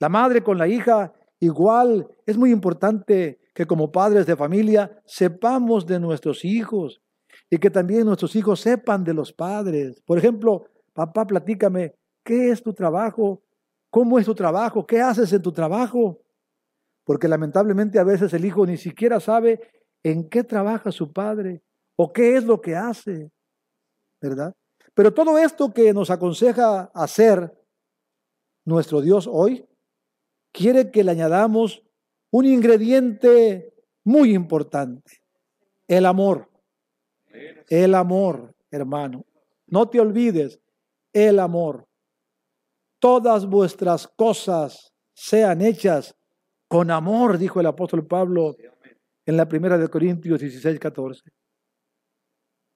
La madre con la hija, igual, es muy importante que como padres de familia sepamos de nuestros hijos y que también nuestros hijos sepan de los padres. Por ejemplo, papá, platícame, ¿qué es tu trabajo? ¿Cómo es tu trabajo? ¿Qué haces en tu trabajo? Porque lamentablemente a veces el hijo ni siquiera sabe en qué trabaja su padre o qué es lo que hace, ¿verdad? Pero todo esto que nos aconseja hacer nuestro Dios hoy, quiere que le añadamos un ingrediente muy importante, el amor. El amor, hermano. No te olvides, el amor. Todas vuestras cosas sean hechas con amor, dijo el apóstol Pablo en la primera de Corintios 16, 14.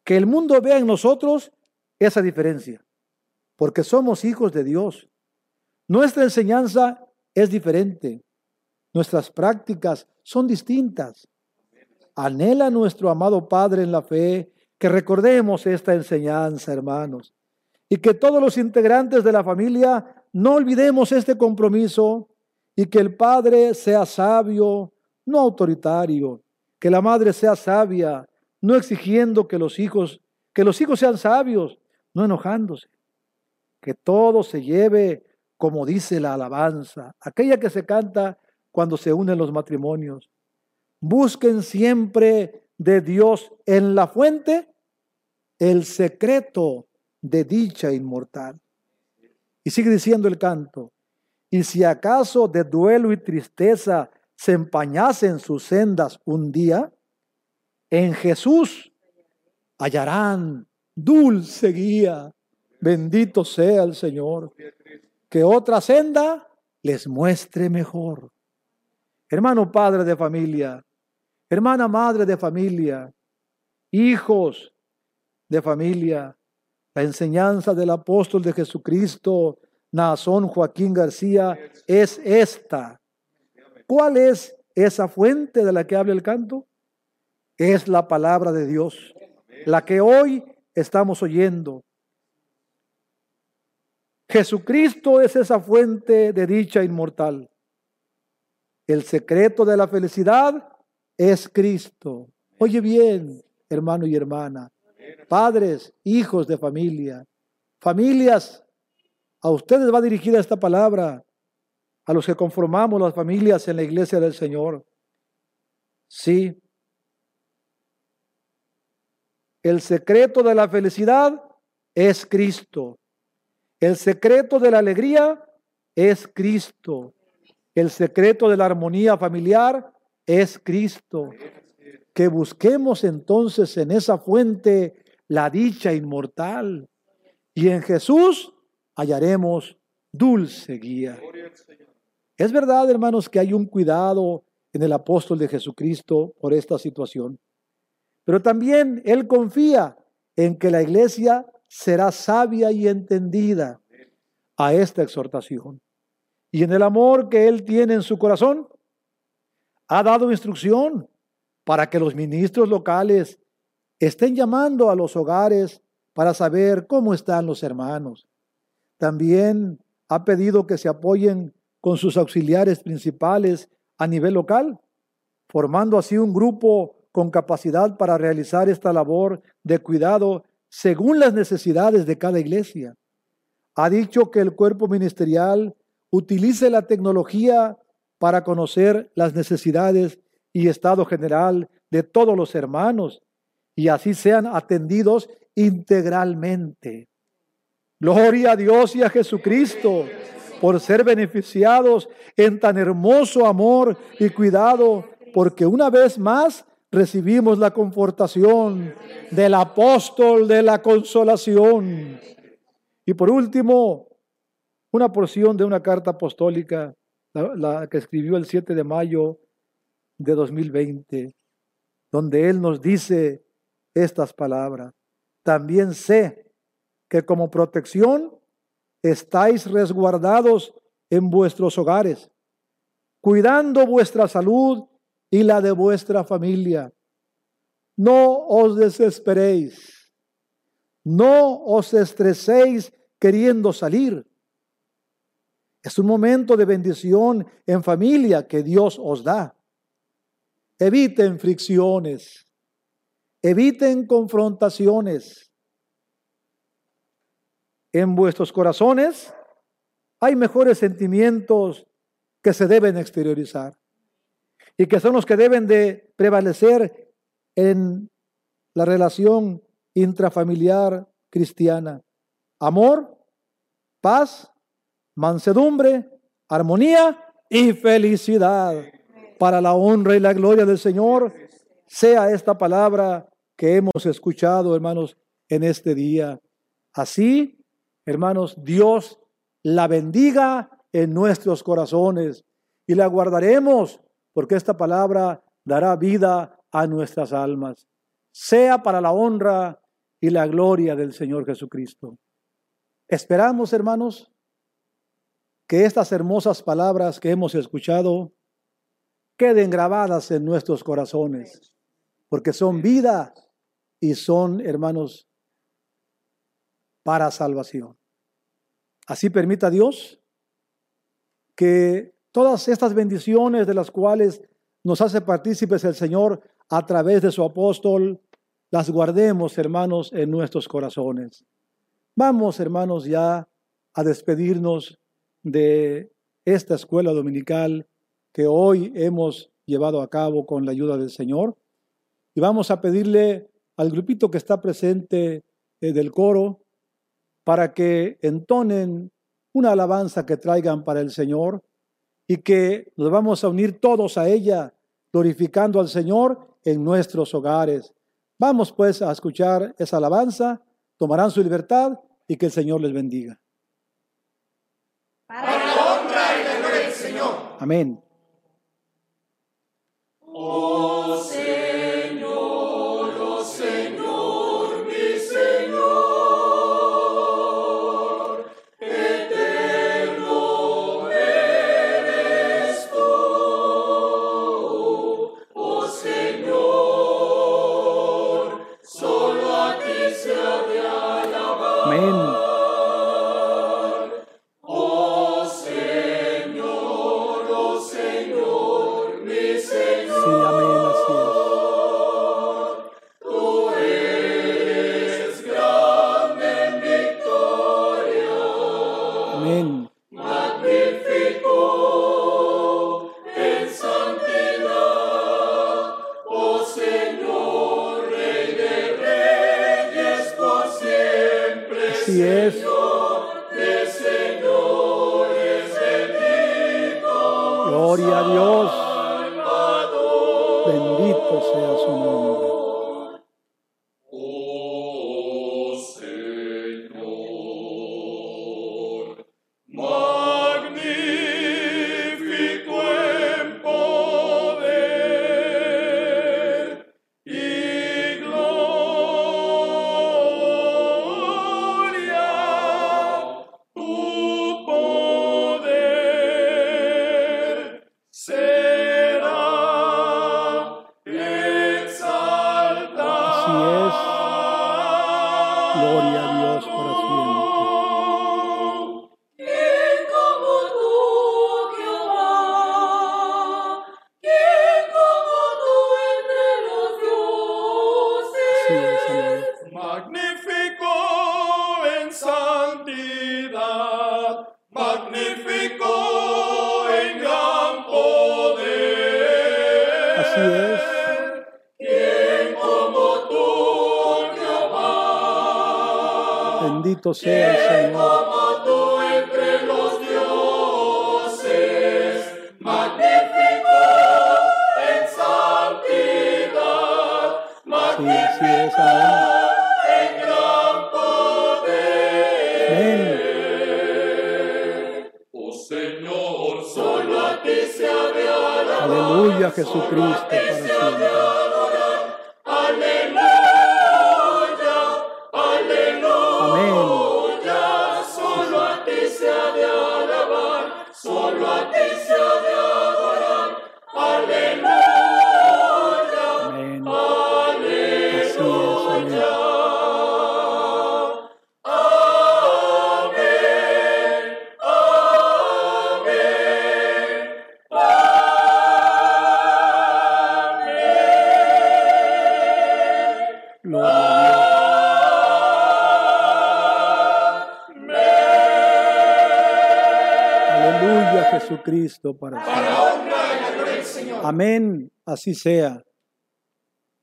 Que el mundo vea en nosotros esa diferencia, porque somos hijos de Dios. Nuestra enseñanza es diferente, nuestras prácticas son distintas. Anhela nuestro amado Padre en la fe que recordemos esta enseñanza, hermanos, y que todos los integrantes de la familia no olvidemos este compromiso y que el Padre sea sabio, no autoritario, que la madre sea sabia, no exigiendo que los hijos, que los hijos sean sabios, no enojándose. Que todo se lleve como dice la alabanza, aquella que se canta cuando se unen los matrimonios. Busquen siempre de Dios en la fuente el secreto de dicha inmortal. Y sigue diciendo el canto, y si acaso de duelo y tristeza se empañasen sus sendas un día, en Jesús hallarán dulce guía. Bendito sea el Señor. Que otra senda les muestre mejor. Hermano padre de familia, hermana madre de familia, hijos de familia, la enseñanza del apóstol de Jesucristo, Nazón Joaquín García, es esta. ¿Cuál es esa fuente de la que habla el canto? Es la palabra de Dios, la que hoy estamos oyendo. Jesucristo es esa fuente de dicha inmortal. El secreto de la felicidad es Cristo. Oye bien, hermano y hermana, padres, hijos de familia, familias, a ustedes va dirigida esta palabra, a los que conformamos las familias en la iglesia del Señor. Sí. El secreto de la felicidad es Cristo. El secreto de la alegría es Cristo. El secreto de la armonía familiar es Cristo. Que busquemos entonces en esa fuente la dicha inmortal. Y en Jesús hallaremos dulce guía. Es verdad, hermanos, que hay un cuidado en el apóstol de Jesucristo por esta situación. Pero también él confía en que la iglesia será sabia y entendida a esta exhortación. Y en el amor que él tiene en su corazón, ha dado instrucción para que los ministros locales estén llamando a los hogares para saber cómo están los hermanos. También ha pedido que se apoyen con sus auxiliares principales a nivel local, formando así un grupo con capacidad para realizar esta labor de cuidado según las necesidades de cada iglesia. Ha dicho que el cuerpo ministerial utilice la tecnología para conocer las necesidades y estado general de todos los hermanos y así sean atendidos integralmente. Gloria a Dios y a Jesucristo por ser beneficiados en tan hermoso amor y cuidado, porque una vez más recibimos la confortación del apóstol de la consolación. Y por último, una porción de una carta apostólica, la, que escribió el 7 de mayo de 2020, donde él nos dice estas palabras. También sé que como protección estáis resguardados en vuestros hogares, cuidando vuestra salud y la de vuestra familia. No os desesperéis, no os estreséis queriendo salir. Es un momento de bendición en familia que Dios os da. Eviten fricciones, eviten confrontaciones. En vuestros corazones hay mejores sentimientos que se deben exteriorizar y que son los que deben de prevalecer en la relación intrafamiliar cristiana. Amor, paz, mansedumbre, armonía y felicidad. Para la honra y la gloria del Señor, sea esta palabra que hemos escuchado, hermanos, en este día. Así, hermanos, Dios la bendiga en nuestros corazones y la guardaremos porque esta palabra dará vida a nuestras almas. Sea para la honra y la gloria del Señor Jesucristo. Esperamos, hermanos, que estas hermosas palabras que hemos escuchado queden grabadas en nuestros corazones, porque son vida y son, hermanos, para salvación. Así permita Dios que todas estas bendiciones de las cuales nos hace partícipes el Señor a través de su apóstol, las guardemos, hermanos, en nuestros corazones. Vamos, hermanos, ya a despedirnos de esta escuela dominical que hoy hemos llevado a cabo con la ayuda del Señor. Y vamos a pedirle al grupito que está presente eh, del coro para que entonen una alabanza que traigan para el Señor y que nos vamos a unir todos a ella, glorificando al Señor en nuestros hogares. Vamos pues a escuchar esa alabanza, tomarán su libertad y que el Señor les bendiga. Para la honra y la gloria del Señor. Amén. Oh Señor, Así es. Gloria a Dios. Bendito sea su nombre. Así sea.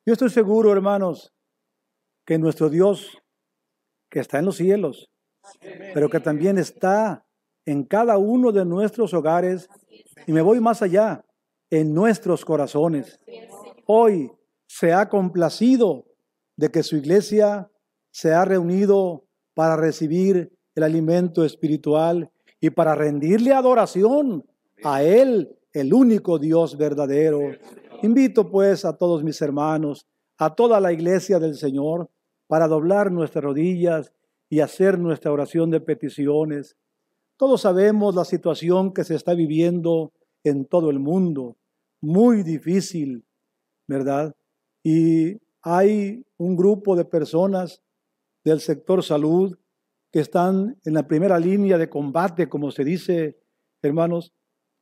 Yo estoy seguro, hermanos, que nuestro Dios, que está en los cielos, pero que también está en cada uno de nuestros hogares, y me voy más allá, en nuestros corazones. Hoy se ha complacido de que su iglesia se ha reunido para recibir el alimento espiritual y para rendirle adoración a Él, el único Dios verdadero. Invito pues a todos mis hermanos, a toda la iglesia del Señor, para doblar nuestras rodillas y hacer nuestra oración de peticiones. Todos sabemos la situación que se está viviendo en todo el mundo, muy difícil, ¿verdad? Y hay un grupo de personas del sector salud que están en la primera línea de combate, como se dice, hermanos,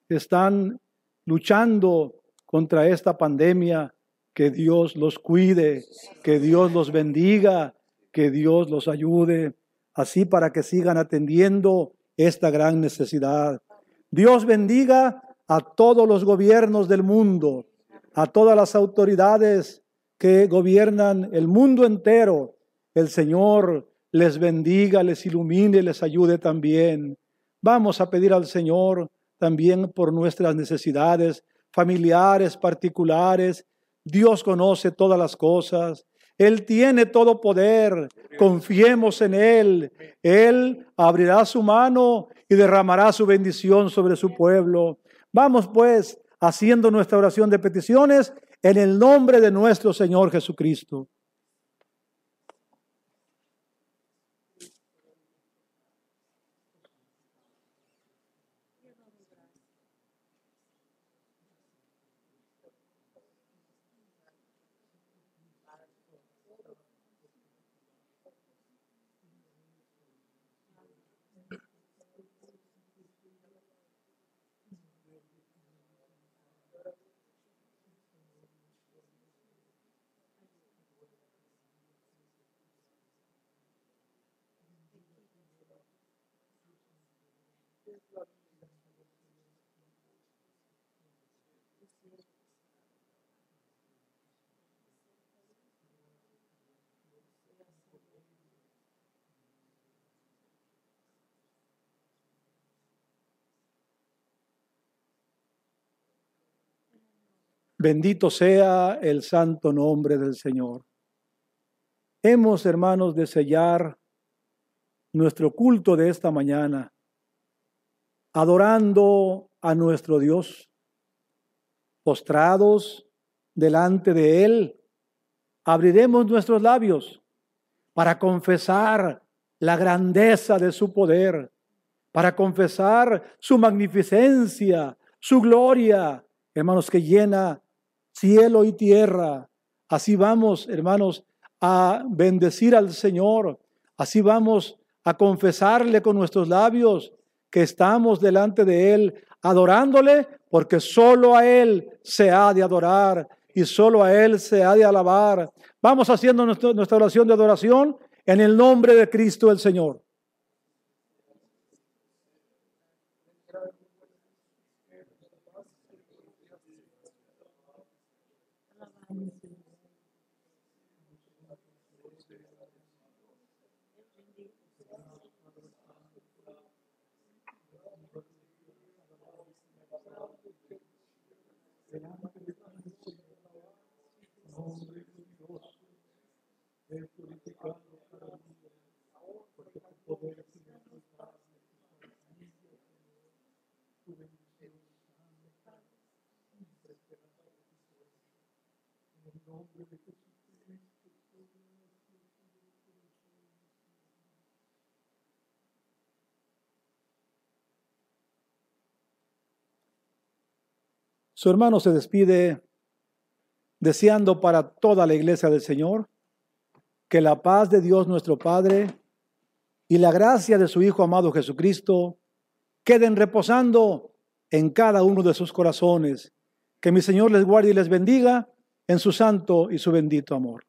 están luchando contra esta pandemia. Que Dios los cuide, que Dios los bendiga, que Dios los ayude, así para que sigan atendiendo esta gran necesidad. Dios bendiga a todos los gobiernos del mundo, a todas las autoridades que gobiernan el mundo entero. El Señor les bendiga, les ilumine, les ayude también. Vamos a pedir al Señor también por nuestras necesidades familiares, particulares. Dios conoce todas las cosas. Él tiene todo poder. Confiemos en Él. Él abrirá su mano y derramará su bendición sobre su pueblo. Vamos pues haciendo nuestra oración de peticiones en el nombre de nuestro Señor Jesucristo. Bendito sea el santo nombre del Señor. Hemos, hermanos, de sellar nuestro culto de esta mañana, adorando a nuestro Dios, postrados delante de Él, abriremos nuestros labios para confesar la grandeza de su poder, para confesar su magnificencia, su gloria, hermanos, que llena cielo y tierra. Así vamos, hermanos, a bendecir al Señor. Así vamos a confesarle con nuestros labios que estamos delante de Él, adorándole, porque solo a Él se ha de adorar y solo a Él se ha de alabar. Vamos haciendo nuestra oración de adoración en el nombre de Cristo el Señor. Su hermano se despide deseando para toda la iglesia del Señor que la paz de Dios nuestro Padre y la gracia de su Hijo amado Jesucristo queden reposando en cada uno de sus corazones. Que mi Señor les guarde y les bendiga en su santo y su bendito amor.